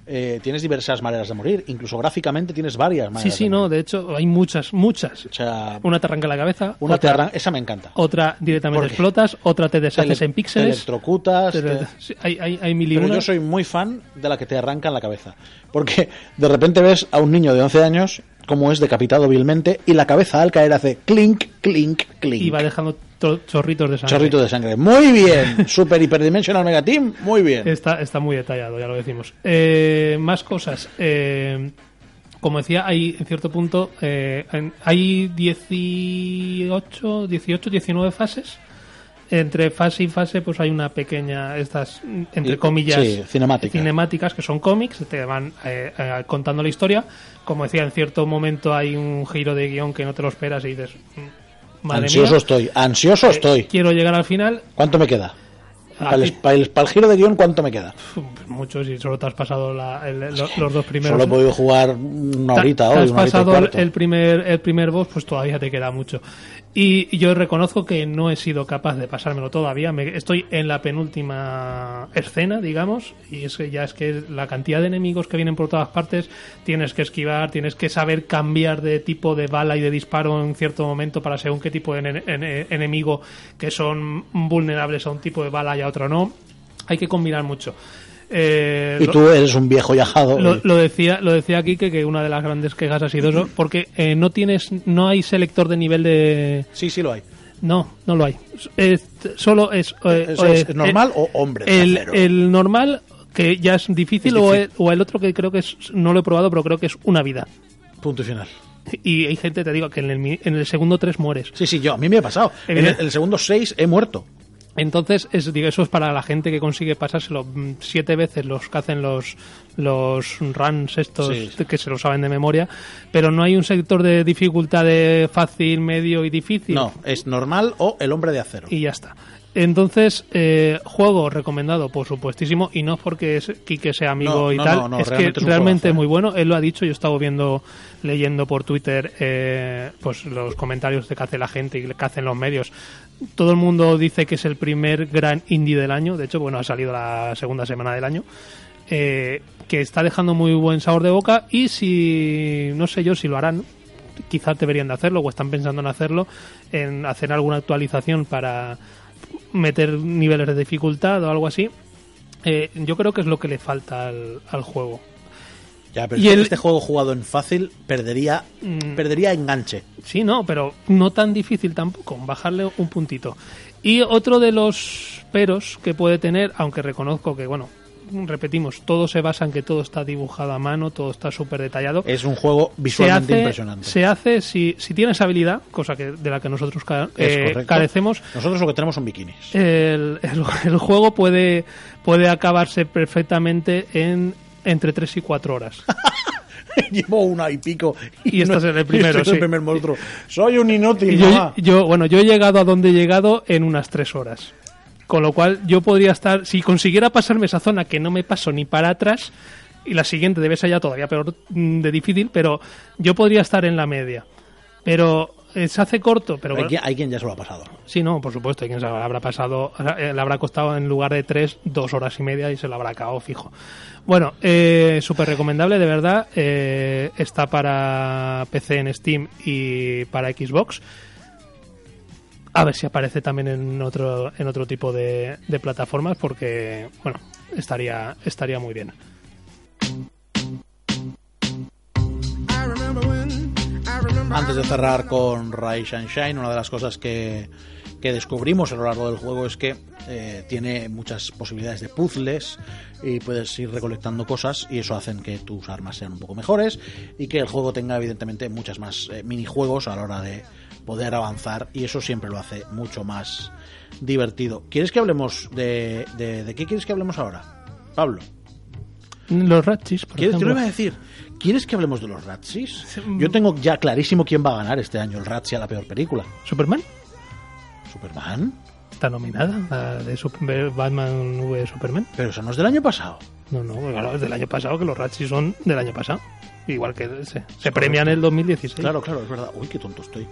eh, tienes diversas maneras de morir. Incluso gráficamente tienes varias maneras Sí, sí, de no, morir. de hecho hay muchas, muchas. O sea, Una te arranca la cabeza, una te otra, arran- esa me encanta. otra directamente explotas, otra te deshaces Te en píxeles. Te electrocutas. te- te- sí, hay, hay, hay mil y Pero una. yo soy muy fan de la que te arranca en la cabeza. Porque de repente ves a un niño de 11 años como es decapitado vilmente y la cabeza al caer hace clink, clink, clink. Y va dejando chorritos de sangre. Chorrito de sangre. Muy bien. <laughs> Super Hyperdimensional Mega Team. Muy bien. Está, está muy detallado, ya lo decimos. Eh, más cosas. Eh, como decía, hay en cierto punto, eh, hay 18, 18, 19 fases. Entre fase y fase, pues hay una pequeña, estas, entre comillas, sí, cinemática. cinemáticas, que son cómics, te van eh, eh, contando la historia. Como decía, en cierto momento hay un giro de guion que no te lo esperas y dices, "Mm, madre ansioso mía, estoy. Ansioso eh, estoy. quiero llegar al final. ¿Cuánto me queda? Para el, para el- para el giro de guion, ¿cuánto me queda? Uf, Muchos y solo te has pasado la- el- lo- los dos primeros. Solo he podido jugar una Te- horita te hoy, has horita y pasado el primer el primer boss, pues todavía te queda mucho. Y yo reconozco que no he sido capaz de pasármelo todavía. Me- estoy en la penúltima escena, digamos, y es que ya es que la cantidad de enemigos que vienen por todas partes, tienes que esquivar, tienes que saber cambiar de tipo de bala y de disparo en cierto momento para según qué tipo de ene- ene- enemigo que son vulnerables a un tipo de bala y a otro no. Hay que combinar mucho. Eh, Y tú eres un viejo yajado. lo, lo decía lo decía aquí que, que una de las grandes quejas ha sido eso porque eh, no tienes no hay selector de nivel de Sí, sí lo hay. no no lo hay Es- solo es, eh, ¿Es- es eh, normal el- o hombre de el, acero? el normal que ya es difícil, Es O, el, o el otro que creo que es no lo he probado pero creo que es una vida Punto y final. y hay gente te digo que en el, mi- en el segundo tres mueres Sí, sí, yo, a mí me ha pasado. En el, el segundo 6 he muerto. Entonces, es, digo, eso es para la gente que consigue pasárselo mm, siete veces los que hacen los, los runs estos sí. que se lo saben de memoria, pero no hay un sector de dificultad de fácil, medio y difícil. No, es normal o el hombre de acero. Y ya está. Entonces, eh, juego recomendado, por supuestísimo, y no porque es, Quique sea amigo No, y no, tal, no, es que realmente es realmente juegazo, ¿eh? muy bueno. Él lo ha dicho, yo he estado viendo, leyendo por Twitter eh, pues los comentarios de que hace la gente y que hacen los medios. Todo el mundo dice que es el primer gran indie del año, de hecho, bueno, ha salido la segunda semana del año. eh, que está dejando muy buen sabor de boca y si no sé yo si lo harán quizás deberían de hacerlo o están pensando en hacerlo en hacer alguna actualización para meter niveles de dificultad o algo así eh, yo creo que es lo que le falta al, al juego Ya, pero Y es que el- este juego jugado en fácil perdería, Mm. perdería enganche. Sí, no, pero no tan difícil tampoco, bajarle un puntito. Y otro de los peros que puede tener, aunque reconozco que, bueno, repetimos, todo se basa en que todo está dibujado a mano, todo está súper detallado. Es un juego se visualmente hace, impresionante. se hace si, si tienes habilidad, cosa que de la que nosotros ca- eh, carecemos, Nosotros lo que tenemos son bikinis. el, el- el juego puede, puede acabarse perfectamente en entre 3 y 4 horas. <laughs> Llevo una y pico. Y este es el <laughs> primero, este es el sí. primer monstruo. Soy un inútil, Y yo, bueno, yo he llegado a donde he llegado en unas tres horas. Con lo cual, yo podría estar, si consiguiera pasarme esa zona que no me paso ni para atrás, y la siguiente debe ser ya todavía peor mm, de difícil, pero yo podría estar en la media. Pero se hace corto, pero hay, hay quien ya se lo ha pasado. sí, no, por supuesto, hay quien se lo habrá pasado, eh, le habrá costado en lugar de tres, dos horas y media y se lo habrá acabado fijo. Bueno, eh, súper recomendable, de verdad. eh, está para PC en Steam y para Xbox. A ver si aparece también en otro, en otro tipo de, plataformas, porque, bueno, estaría, estaría muy bien. Antes de cerrar con Rise and una de las cosas que, que descubrimos a lo largo del juego es que eh, tiene muchas posibilidades de puzzles y puedes ir recolectando cosas y eso hacen que tus armas sean un poco mejores y que el juego tenga evidentemente muchas más eh, minijuegos a la hora de poder avanzar y eso siempre lo hace mucho más divertido. ¿Quieres que hablemos de, de, de qué quieres que hablemos ahora? Pablo. Los Ratchis, por ¿Quieres, ejemplo. lo iba a decir. ¿Quieres que hablemos de los Ratsis? Yo tengo ya clarísimo quién va a ganar este año el Ratsi a la peor película. ¿Superman? ¿Superman? Está nominada, la de Super- Batman v Superman. Pero eso no es del año pasado. No, no, claro, es del año pasado, que los Ratchis son del año pasado. Igual que se, se premian en el 2016. Claro, claro, es verdad. Uy, qué tonto estoy.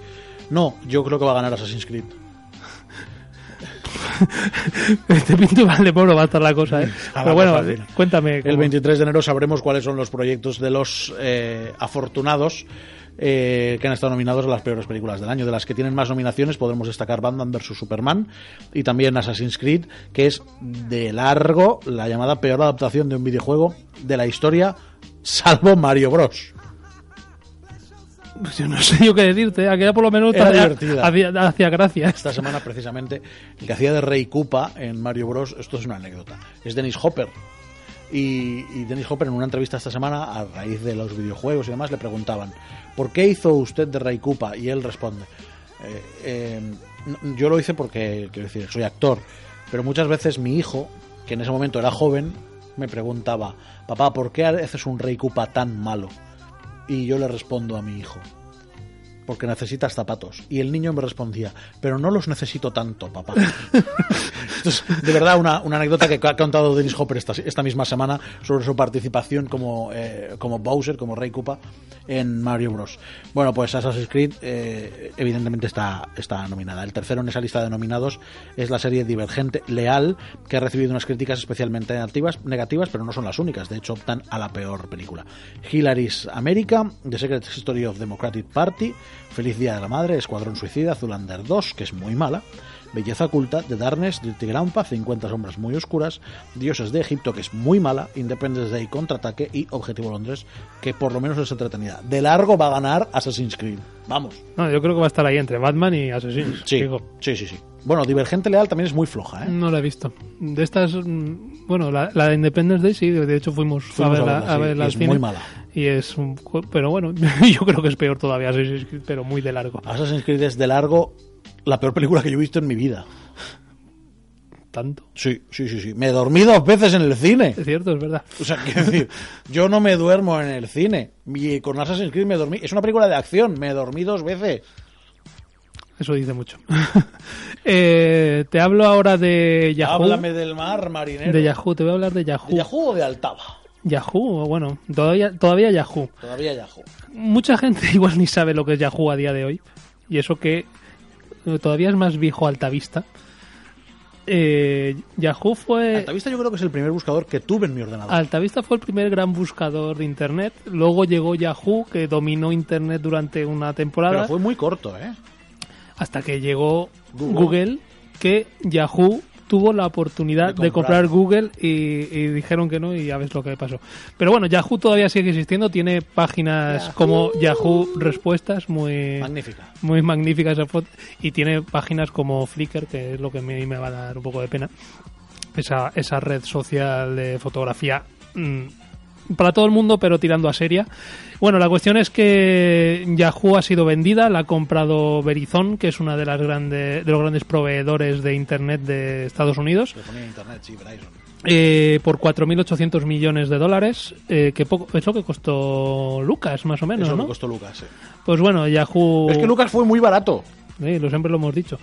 No, yo creo que va a ganar Assassin's Creed. <laughs> Este pinto vale poro va a estar la cosa, ¿eh? A la <laughs> Pero bueno, fácil. cuéntame. El cómo- 23 de enero sabremos cuáles son los proyectos de los eh, afortunados eh, que han estado nominados a las peores películas del año. De las que tienen más nominaciones podremos destacar Batman vs. Superman y también Assassin's Creed, que es de largo la llamada peor adaptación de un videojuego de la historia, salvo Mario Bros. Pues yo no sé yo qué decirte, aquella por lo menos Era hacía- divertida. hacía, hacía gracia. Esta semana, precisamente, el que hacía de Rey Koopa en Mario Bros. Esto es una anécdota. Es Dennis Hopper. Y, y Dennis Hopper, en una entrevista esta semana, a raíz de los videojuegos y demás, le preguntaban: ¿Por qué hizo usted de Rey Koopa? Y él responde: eh, eh, no, Yo lo hice porque, quiero decir, soy actor. Pero muchas veces mi hijo, que en ese momento era joven, me preguntaba: Papá, ¿por qué haces un Rey Koopa tan malo? Y yo le respondo a mi hijo: porque necesitas zapatos. Y el niño me respondía, pero no los necesito tanto, papá. <laughs> De verdad, una, una anécdota que ha contado Dennis Hopper esta, esta misma semana sobre su participación como, eh, como Bowser, como Rey Koopa en Mario Bros. Bueno, pues Assassin's Creed eh, evidentemente está, está nominada. El tercero en esa lista de nominados es la serie Divergente Leal, que ha recibido unas críticas especialmente negativas, negativas pero no son las únicas. De hecho, optan a la peor película. Hillary's America, The Secret History of Democratic Party, Feliz Día de la Madre, Escuadrón Suicida, Zulander 2, que es muy mala, Belleza Oculta, The Darkness, Dirty Grandpa, 50 Sombras Muy Oscuras, Dioses de Egipto, que es muy mala, Independence Day, Contraataque y Objetivo Londres, que por lo menos es entretenida. De largo va a ganar Assassin's Creed. Vamos. No, yo creo que va a estar ahí entre Batman y Assassins. Sí, digo. sí, sí, sí. Bueno, Divergente Leal también es muy floja, ¿eh? No la he visto. De estas, mm, bueno, la, la de Independence Day sí, de hecho fuimos, Fuimos a a verla, a sí, verla y al es cine. muy mala. Y es un, pero bueno, <laughs> yo creo que es peor todavía, Assassin's Creed, pero muy de largo. Assassin's Creed es de largo la peor película que yo he visto en mi vida. Tanto. Sí, sí, sí, sí. Me dormí dos veces en el cine. Es cierto, es verdad. O sea, quiero decir, yo no me duermo en el cine. Y con Assassin's Creed me dormí. Es una película de acción. Me dormí dos veces. Eso dice mucho. <laughs> Eh, te hablo ahora de Yahoo. Háblame del mar, marinero. De Yahoo, te voy a hablar de Yahoo. ¿De Yahoo o de Altava? Yahoo, bueno, todavía, todavía Yahoo. Todavía Yahoo. Mucha gente <laughs> igual ni sabe lo que es Yahoo a día de hoy. Y eso que eh, todavía es más viejo Altavista. Eh, Yahoo fue... Altavista yo creo que es el primer buscador que tuve en mi ordenador. Altavista fue el primer gran buscador de Internet. Luego llegó Yahoo, que dominó Internet durante una temporada. Pero fue muy corto, ¿eh? Hasta que llegó Google. Google, que Yahoo tuvo la oportunidad De de comprar. Google y, y dijeron que no y ya ves lo que pasó. Pero bueno, Yahoo todavía sigue existiendo, tiene páginas como Yahoo Respuestas muy Magnífica. muy magníficas esa foto, y tiene páginas como Flickr, que es lo que me, me va a dar un poco de pena. Esa, esa red social de fotografía mm, para todo el mundo, pero tirando a seria. Bueno, la cuestión es que Yahoo ha sido vendida, la ha comprado Verizon, que es una de las grandes de los grandes proveedores de internet de Estados Unidos, internet, sí, Verizon. eh, por 4.800 millones de dólares, eh, que poco, es lo que costó Lucas, más o menos, Eso ¿no? me costó Lucas, sí. Pues bueno, Yahoo... Es que Lucas fue muy barato. Sí, lo siempre lo hemos dicho.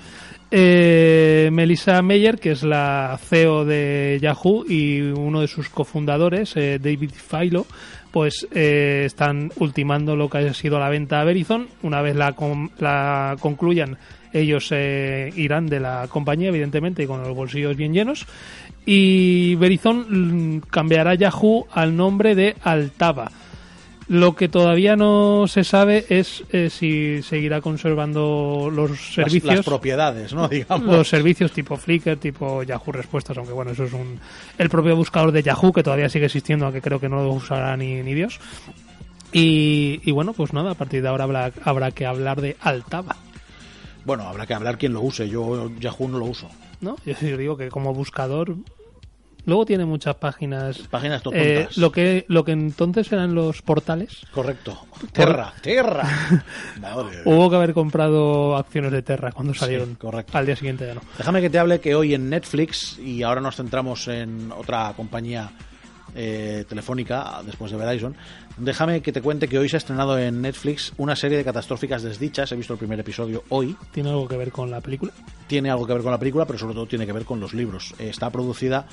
Eh, Melissa Meyer, que es la CEO de Yahoo y uno de sus cofundadores, eh, David Filo, pues eh, están ultimando lo que ha sido la venta a Verizon. Una vez la, la concluyan, ellos eh, irán de la compañía, evidentemente, y con los bolsillos bien llenos. Y Verizon mm, cambiará Yahoo al nombre de Altava. Lo que todavía no se sabe es eh, si seguirá conservando los Las, servicios. las propiedades, ¿no? <laughs> Digamos. los servicios tipo Flickr, tipo Yahoo Respuestas, aunque bueno, eso es un el propio buscador de Yahoo que todavía sigue existiendo, aunque creo que no lo usará ni, ni Dios. Y, y bueno, pues nada, a partir de ahora habrá, habrá que hablar de Altava, Bueno, habrá que hablar quien lo use. Yo Yahoo no lo uso. ¿no? Yo, <laughs> yo digo que como buscador luego tiene muchas páginas Páginas tontas. eh, lo que lo que entonces eran los portales Correcto. Terra, <laughs> Terra. Madre. hubo que haber comprado acciones de Terra cuando Sí, salieron correcto. al día siguiente ya no Déjame que te hable que hoy en Netflix, y ahora nos centramos en otra compañía eh, telefónica después de Verizon, déjame que te cuente que hoy se ha estrenado en Netflix una serie de catastróficas desdichas. He visto el primer episodio hoy. tiene algo que ver con la película Tiene algo que ver con la película, pero sobre todo tiene que ver con los libros. Eh, está producida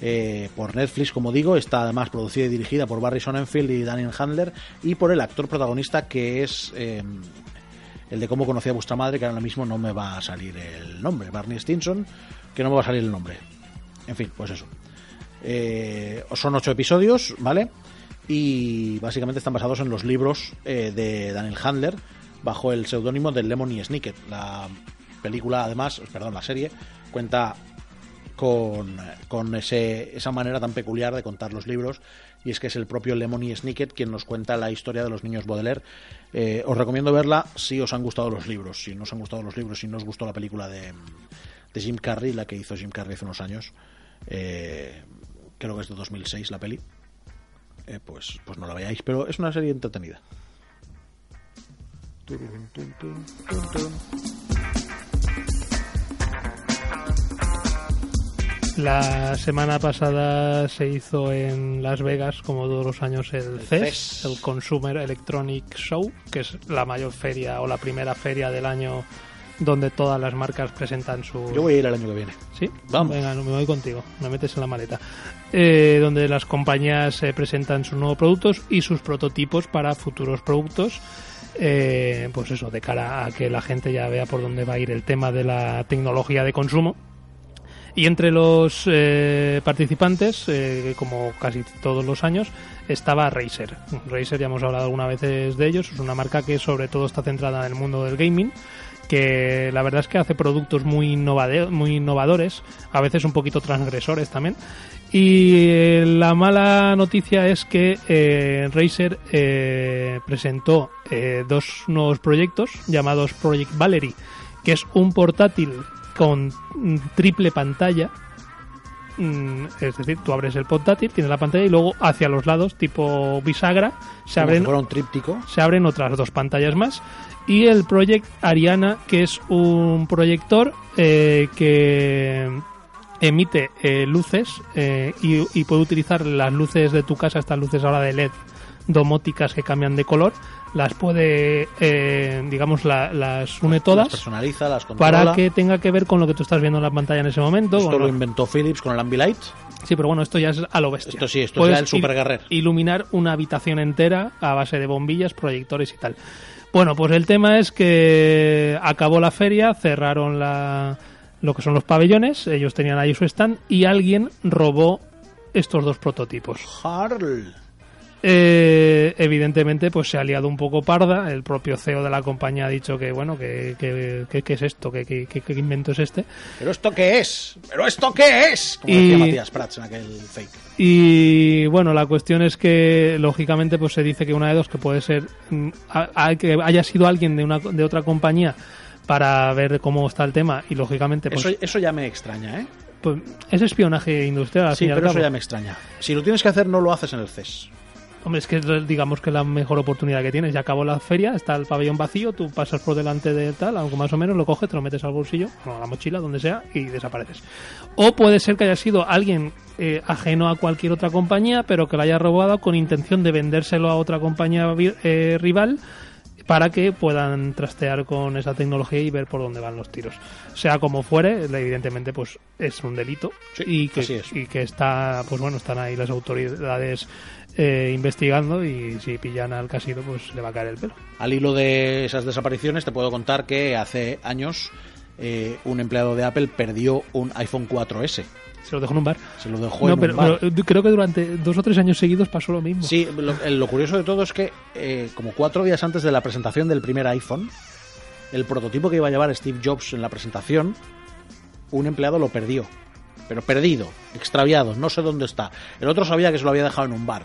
eh, por Netflix, como digo, está además producida y dirigida por Barry Sonnenfeld y Daniel Handler y por el actor protagonista que es eh, el de cómo conocí a vuestra madre, que ahora mismo no me va a salir el nombre, Barney Stinson, que no me va a salir el nombre. En fin, pues eso. Eh, son ocho episodios, ¿vale? Y básicamente están basados en los libros eh, de Daniel Handler bajo el seudónimo de Lemony Snicket. La película, además, perdón, la serie, cuenta con, con ese, esa manera tan peculiar de contar los libros y es que es el propio Lemony Snicket quien nos cuenta la historia de los niños Baudelaire. Eh, os recomiendo verla si os han gustado los libros, si no os han gustado los libros, si no os gustó la película de, de Jim Carrey, la que hizo Jim Carrey hace unos años. Eh, creo que es de 2006 la peli. Eh, pues, pues no la veáis, pero es una serie entretenida. La semana pasada se hizo en Las Vegas, como todos los años, el, CES, CES. el Consumer Electronic Show, que es la mayor feria o la primera feria del año donde todas las marcas presentan su... Yo voy a ir el año que viene. Sí, Vamos. Venga, no, me voy contigo, me metes en la maleta. Eh, donde las compañías eh, presentan sus nuevos productos y sus prototipos para futuros productos. eh, pues eso, de cara a que la gente ya vea por dónde va a ir el tema de la tecnología de consumo. Y entre los eh, participantes, eh, como casi todos los años, estaba Razer. Razer, ya hemos hablado algunas veces de ellos, es una marca que sobre todo está centrada en el mundo del gaming, que la verdad es que hace productos muy, innovadores, a veces un poquito transgresores también. Y eh, la mala noticia es que eh, Razer presentó dos nuevos proyectos llamados Project Valerie, que es un portátil con triple pantalla. Mm, Es decir, tú abres el portátil, tienes la pantalla y luego hacia los lados, tipo bisagra, se abren si fuera un tríptico. se abren otras dos pantallas más. Y el Project Ariana, que es un proyector eh, que emite eh, luces eh, y, y puede utilizar las luces de tu casa, estas luces ahora de LED domóticas que cambian de color, las puede, eh, digamos, la- las une Las todas personaliza, las controla. para que tenga que ver con lo que tú estás viendo en la pantalla en ese momento. Esto lo inventó Philips con el Ambilight. Sí, pero bueno, esto ya es a lo bestia. Esto sí, esto es el Super il- Guerrer. Iluminar una habitación entera a base de bombillas, proyectores y tal. Bueno, pues el tema es que acabó la feria, cerraron la, lo que son los pabellones, ellos tenían ahí su stand y alguien robó estos dos prototipos. Harl. Eh, evidentemente, pues se ha liado un poco parda. El propio CEO de la compañía ha dicho que, bueno, que, que, que- que es esto, que, que invento es este. ¿Pero esto qué es? ¿Pero esto qué es? Como Y- decía Matías Prats en aquel fake. Y bueno, la cuestión es que lógicamente pues se dice que una de dos que puede ser mm, a- a- que haya sido alguien de una de otra compañía para ver cómo está el tema y lógicamente pues, Eso, eso ya me extraña, ¿eh? pues, es espionaje industrial. al Sí, pero eso ya me extraña. Si lo tienes que hacer, no lo haces en el CES. Hombre, es que es, digamos que la mejor oportunidad que tienes. Ya acabó la feria, está el pabellón vacío, tú pasas por delante de tal, algo más o menos, lo coges, te lo metes al bolsillo, o a la mochila, donde sea, y desapareces. O puede ser que haya sido alguien eh, ajeno a cualquier otra compañía, pero que lo haya robado con intención de vendérselo a otra compañía eh, rival para que puedan trastear con esa tecnología y ver por dónde van los tiros. Sea como fuere, evidentemente pues es un delito Sí, y, que, así es. y que está, pues bueno, están ahí las autoridades eh, investigando y si pillan al casino pues le va a caer el pelo. Al hilo de esas desapariciones, te puedo contar que hace años eh, un empleado de Apple perdió un iPhone 4S. Se lo dejó en un bar. Se lo dejó No, en pero, un bar. pero creo que durante dos o tres años seguidos pasó lo mismo. Sí, lo, eh, lo curioso de todo es que eh, como cuatro días antes de la presentación del primer iPhone, el prototipo que iba a llevar Steve Jobs en la presentación, un empleado lo perdió. Pero perdido, extraviado, no sé dónde está. El otro sabía que se lo había dejado en un bar.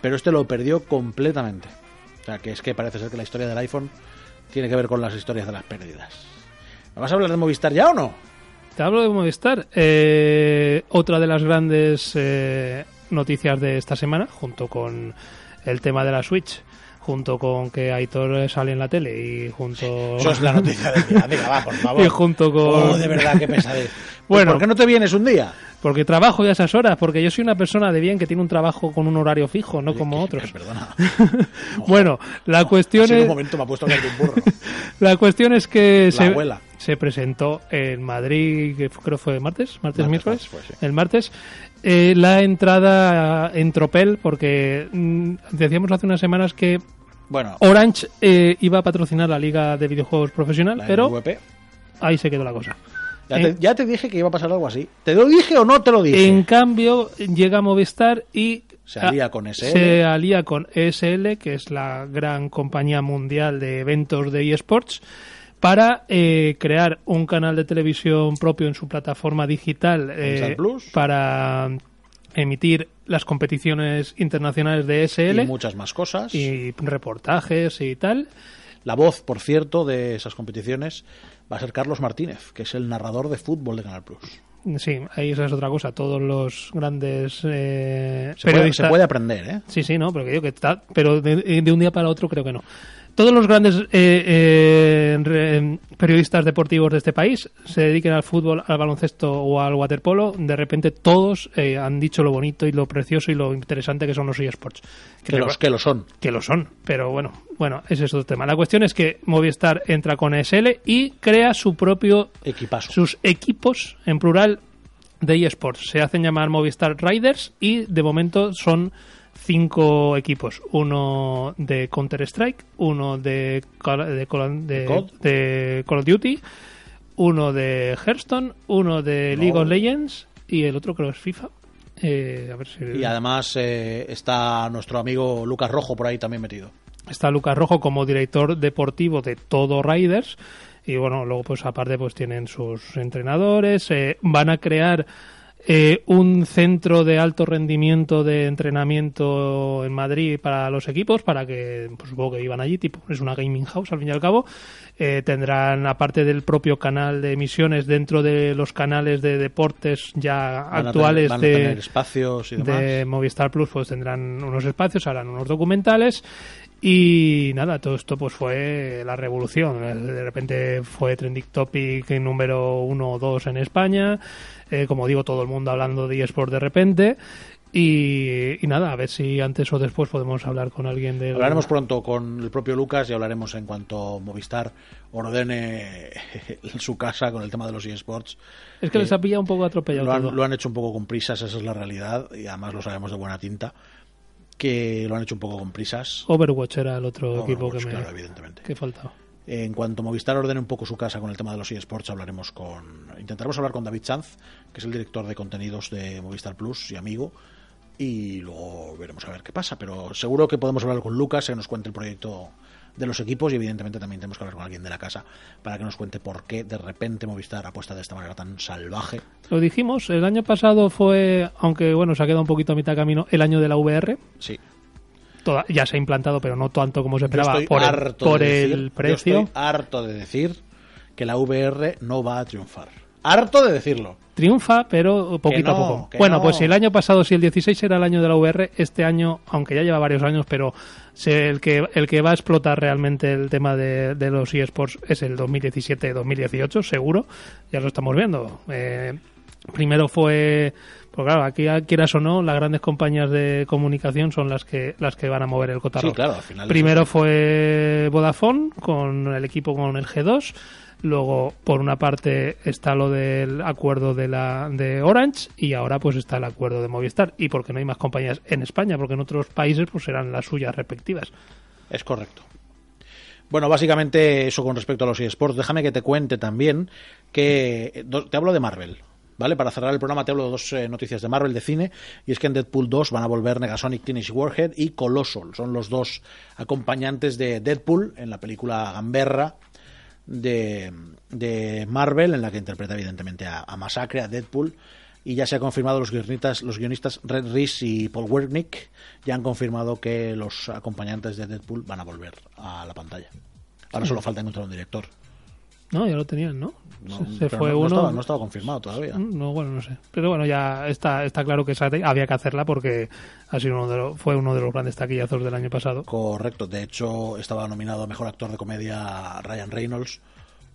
Pero este lo perdió completamente. O sea, que es que parece ser que la historia del iPhone tiene que ver con las historias de las pérdidas. ¿Me vas a hablar de Movistar ya o no? Te hablo de Movistar. Eh, otra de las grandes eh, noticias de esta semana, junto con el tema de la Switch, junto con que Aitor sale en la tele y junto... Eso es la noticia del día. Venga, va, por <laughs> favor. Y junto con- Oh, de verdad, qué pesadez. <laughs> Bueno. ¿Por qué no te vienes un día? Porque trabajo ya esas horas, porque yo soy una persona de bien que tiene un trabajo con un horario fijo, no como otros. Perdona. <laughs> Bueno, la cuestión Ha sido es... un momento me ha puesto de un burro. La cuestión es que se, abuela. Se presentó en Madrid, que fue- creo fue martes, martes, Martes, miércoles, sí. el martes, eh, la entrada en Tropel, porque mm, decíamos hace unas semanas que Bueno, Orange eh, iba a patrocinar la Liga de Videojuegos Profesional, pero ahí se quedó la cosa. Ya, te, ya te dije que iba a pasar algo así. ¿Te lo dije o no te lo dije? En cambio, llega Movistar y Se alía con SL. Se alía con ESL, que es la gran compañía mundial de eventos de eSports, para eh, crear un canal de televisión propio en su plataforma digital eh, para emitir las competiciones internacionales de ESL y muchas más cosas. y reportajes y tal. La voz, por cierto, de esas competiciones va a ser Carlos Martínez, que es el narrador de fútbol de Canal Plus. Sí, ahí esa es otra cosa. Todos los grandes eh, Se puede, periodistas... se puede aprender, ¿eh? Sí, sí, no, pero que digo que está, pero de, de un día para otro creo que no. Todos los grandes eh, eh, re- periodistas deportivos de este país se dediquen al fútbol, al baloncesto o al waterpolo, de repente todos eh, han dicho lo bonito y lo precioso y lo interesante que son los eSports. Que los que lo son. que lo son, pero bueno, bueno, ese es otro tema. La cuestión es que Movistar entra con ESL y crea su propio Equipazo. sus equipos en plural de eSports. Se hacen llamar Movistar Riders y de momento son cinco equipos. Uno de Counter-Strike, uno de Call, de, Call- de- de Call of Duty, uno de Hearthstone, uno de League of Legends y el otro creo es FIFA. Eh, a ver si Y además eh, está nuestro amigo Lucas Rojo por ahí también metido. está Lucas Rojo como director deportivo de todo Riders y bueno luego pues aparte pues tienen sus entrenadores eh, van a crear eh, un centro de alto rendimiento de entrenamiento en Madrid para los equipos para que pues supongo que iban allí tipo es una gaming house al fin y al cabo Eh, tendrán aparte del propio canal de emisiones dentro de los canales de deportes ya Van a actuales tener- van a de tener espacios y demás. de Movistar Plus pues tendrán unos espacios, harán unos documentales y nada, todo esto pues fue la revolución. De repente fue trending topic número uno o dos en España. Eh, como digo, todo el mundo hablando de eSport de repente. Y, y nada, a ver si antes o después podemos hablar con alguien de... Hablaremos pronto con el propio Lucas y hablaremos en cuanto Movistar ordene <laughs> su casa con el tema de los eSports. Es que les ha pillado un poco atropellado Lo han, lo han hecho un poco con prisas, esa es la realidad, y además lo sabemos de buena tinta, que lo han hecho un poco con prisas. Overwatch era el otro Overwatch, equipo que me claro, evidentemente. que faltaba. En cuanto Movistar ordene un poco su casa con el tema de los eSports, hablaremos con. Intentaremos hablar con David Sanz, que es el director de contenidos de Movistar Plus y amigo, y luego veremos a ver qué pasa. Pero seguro que podemos hablar con Lucas, que nos cuente el proyecto de los equipos, y evidentemente también tenemos que hablar con alguien de la casa para que nos cuente por qué de repente Movistar apuesta de esta manera tan salvaje. Lo dijimos, el año pasado fue, aunque bueno, se ha quedado un poquito a mitad de camino, el año de la VR. Sí. Toda- ya se ha implantado, pero no tanto como se esperaba por, el, harto por de el decir- yo precio. estoy harto de decir que la VR no va a triunfar. Harto de decirlo. Triunfa, pero poquito no, a poco. Bueno, no. pues si el año pasado, si el 16 era el año de la VR, este año, aunque ya lleva varios años, pero el, que, el que va a explotar realmente el tema de, de los eSports es el 2017-2018, seguro. Ya lo estamos viendo. Eh, primero fue pues claro, aquí quieras o no, las grandes compañías de comunicación son las que las que van a mover el cotarro. Sí, claro, al final. Primero fue Vodafone con el equipo con el G2. Luego, por una parte, está lo del acuerdo de la de Orange y ahora pues está el acuerdo de Movistar. Y porque no hay más compañías en España, porque en otros países pues serán las suyas respectivas. Es correcto. Bueno, básicamente eso con respecto a los eSports. Déjame que te cuente también que te hablo de Marvel. ¿Vale? Para cerrar el programa te hablo de dos eh, noticias de Marvel de cine y es que en Deadpool 2 van a volver Negasonic Teenage Warhead y Colossal. Son los dos acompañantes de Deadpool en la película Gamberra de, de Marvel en la que interpreta evidentemente a, a Masacre, a Deadpool y ya se ha confirmado los guionistas, los guionistas Red Reese y Paul Wernick ya han confirmado que los acompañantes de Deadpool van a volver a la pantalla. Ahora solo falta encontrar un director. No, ya lo tenían, ¿no? No, se fue no, no uno. estaba, no estaba confirmado todavía. Mm, No, bueno, no sé. Pero bueno, ya está, está claro que esa había que hacerla porque ha sido uno de los- fue uno de los grandes taquillazos del año pasado. Correcto, de hecho estaba nominado a Mejor Actor de Comedia Ryan Reynolds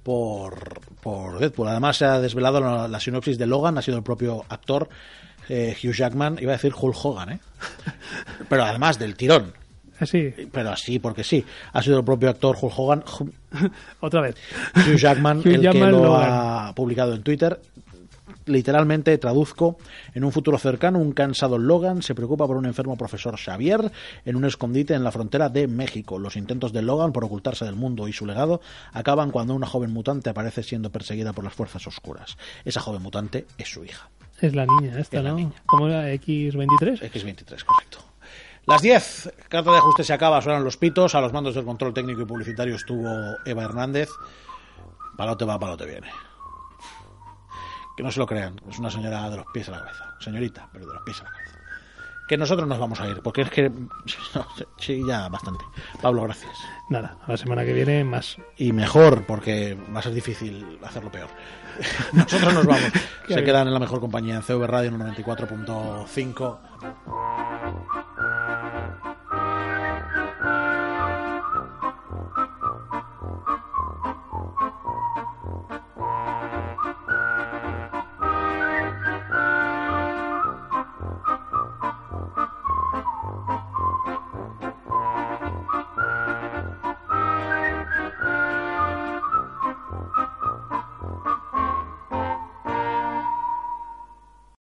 por, por Deadpool. Además se ha desvelado la, la sinopsis de Logan, ha sido el propio actor eh, Hugh Jackman, iba a decir Hulk Hogan, ¿eh? <laughs> pero además del tirón, Así, pero así porque sí, ha sido el propio actor Hulk Hogan, <laughs> otra vez. Hugh Jackman, Hugh el que lo Logan. ha publicado en Twitter. Literalmente traduzco, en un futuro cercano, un cansado Logan se preocupa por un enfermo profesor Xavier en un escondite en la frontera de México. Los intentos de Logan por ocultarse del mundo y su legado acaban cuando una joven mutante aparece siendo perseguida por las fuerzas oscuras. Esa joven mutante es su hija. Es la niña esta, Es la ¿no? niña. ¿Cómo era? ¿X23? X23, correcto. Las 10, carta de ajuste se acaba, suenan los pitos, a los mandos del control técnico y publicitario estuvo Eva Hernández. Palote va, palote viene. Que no se lo crean, es una señora de los pies a la cabeza. Señorita, pero de los pies a la cabeza. Que nosotros nos vamos a ir, porque es que... <laughs> no, sí, ya bastante. Pablo, gracias. Nada, a la semana que viene más. Y mejor, porque va a ser difícil hacerlo peor. <laughs> Nosotros nos vamos. <laughs> Se quedan en la mejor compañía en CV Radio en un 94.5.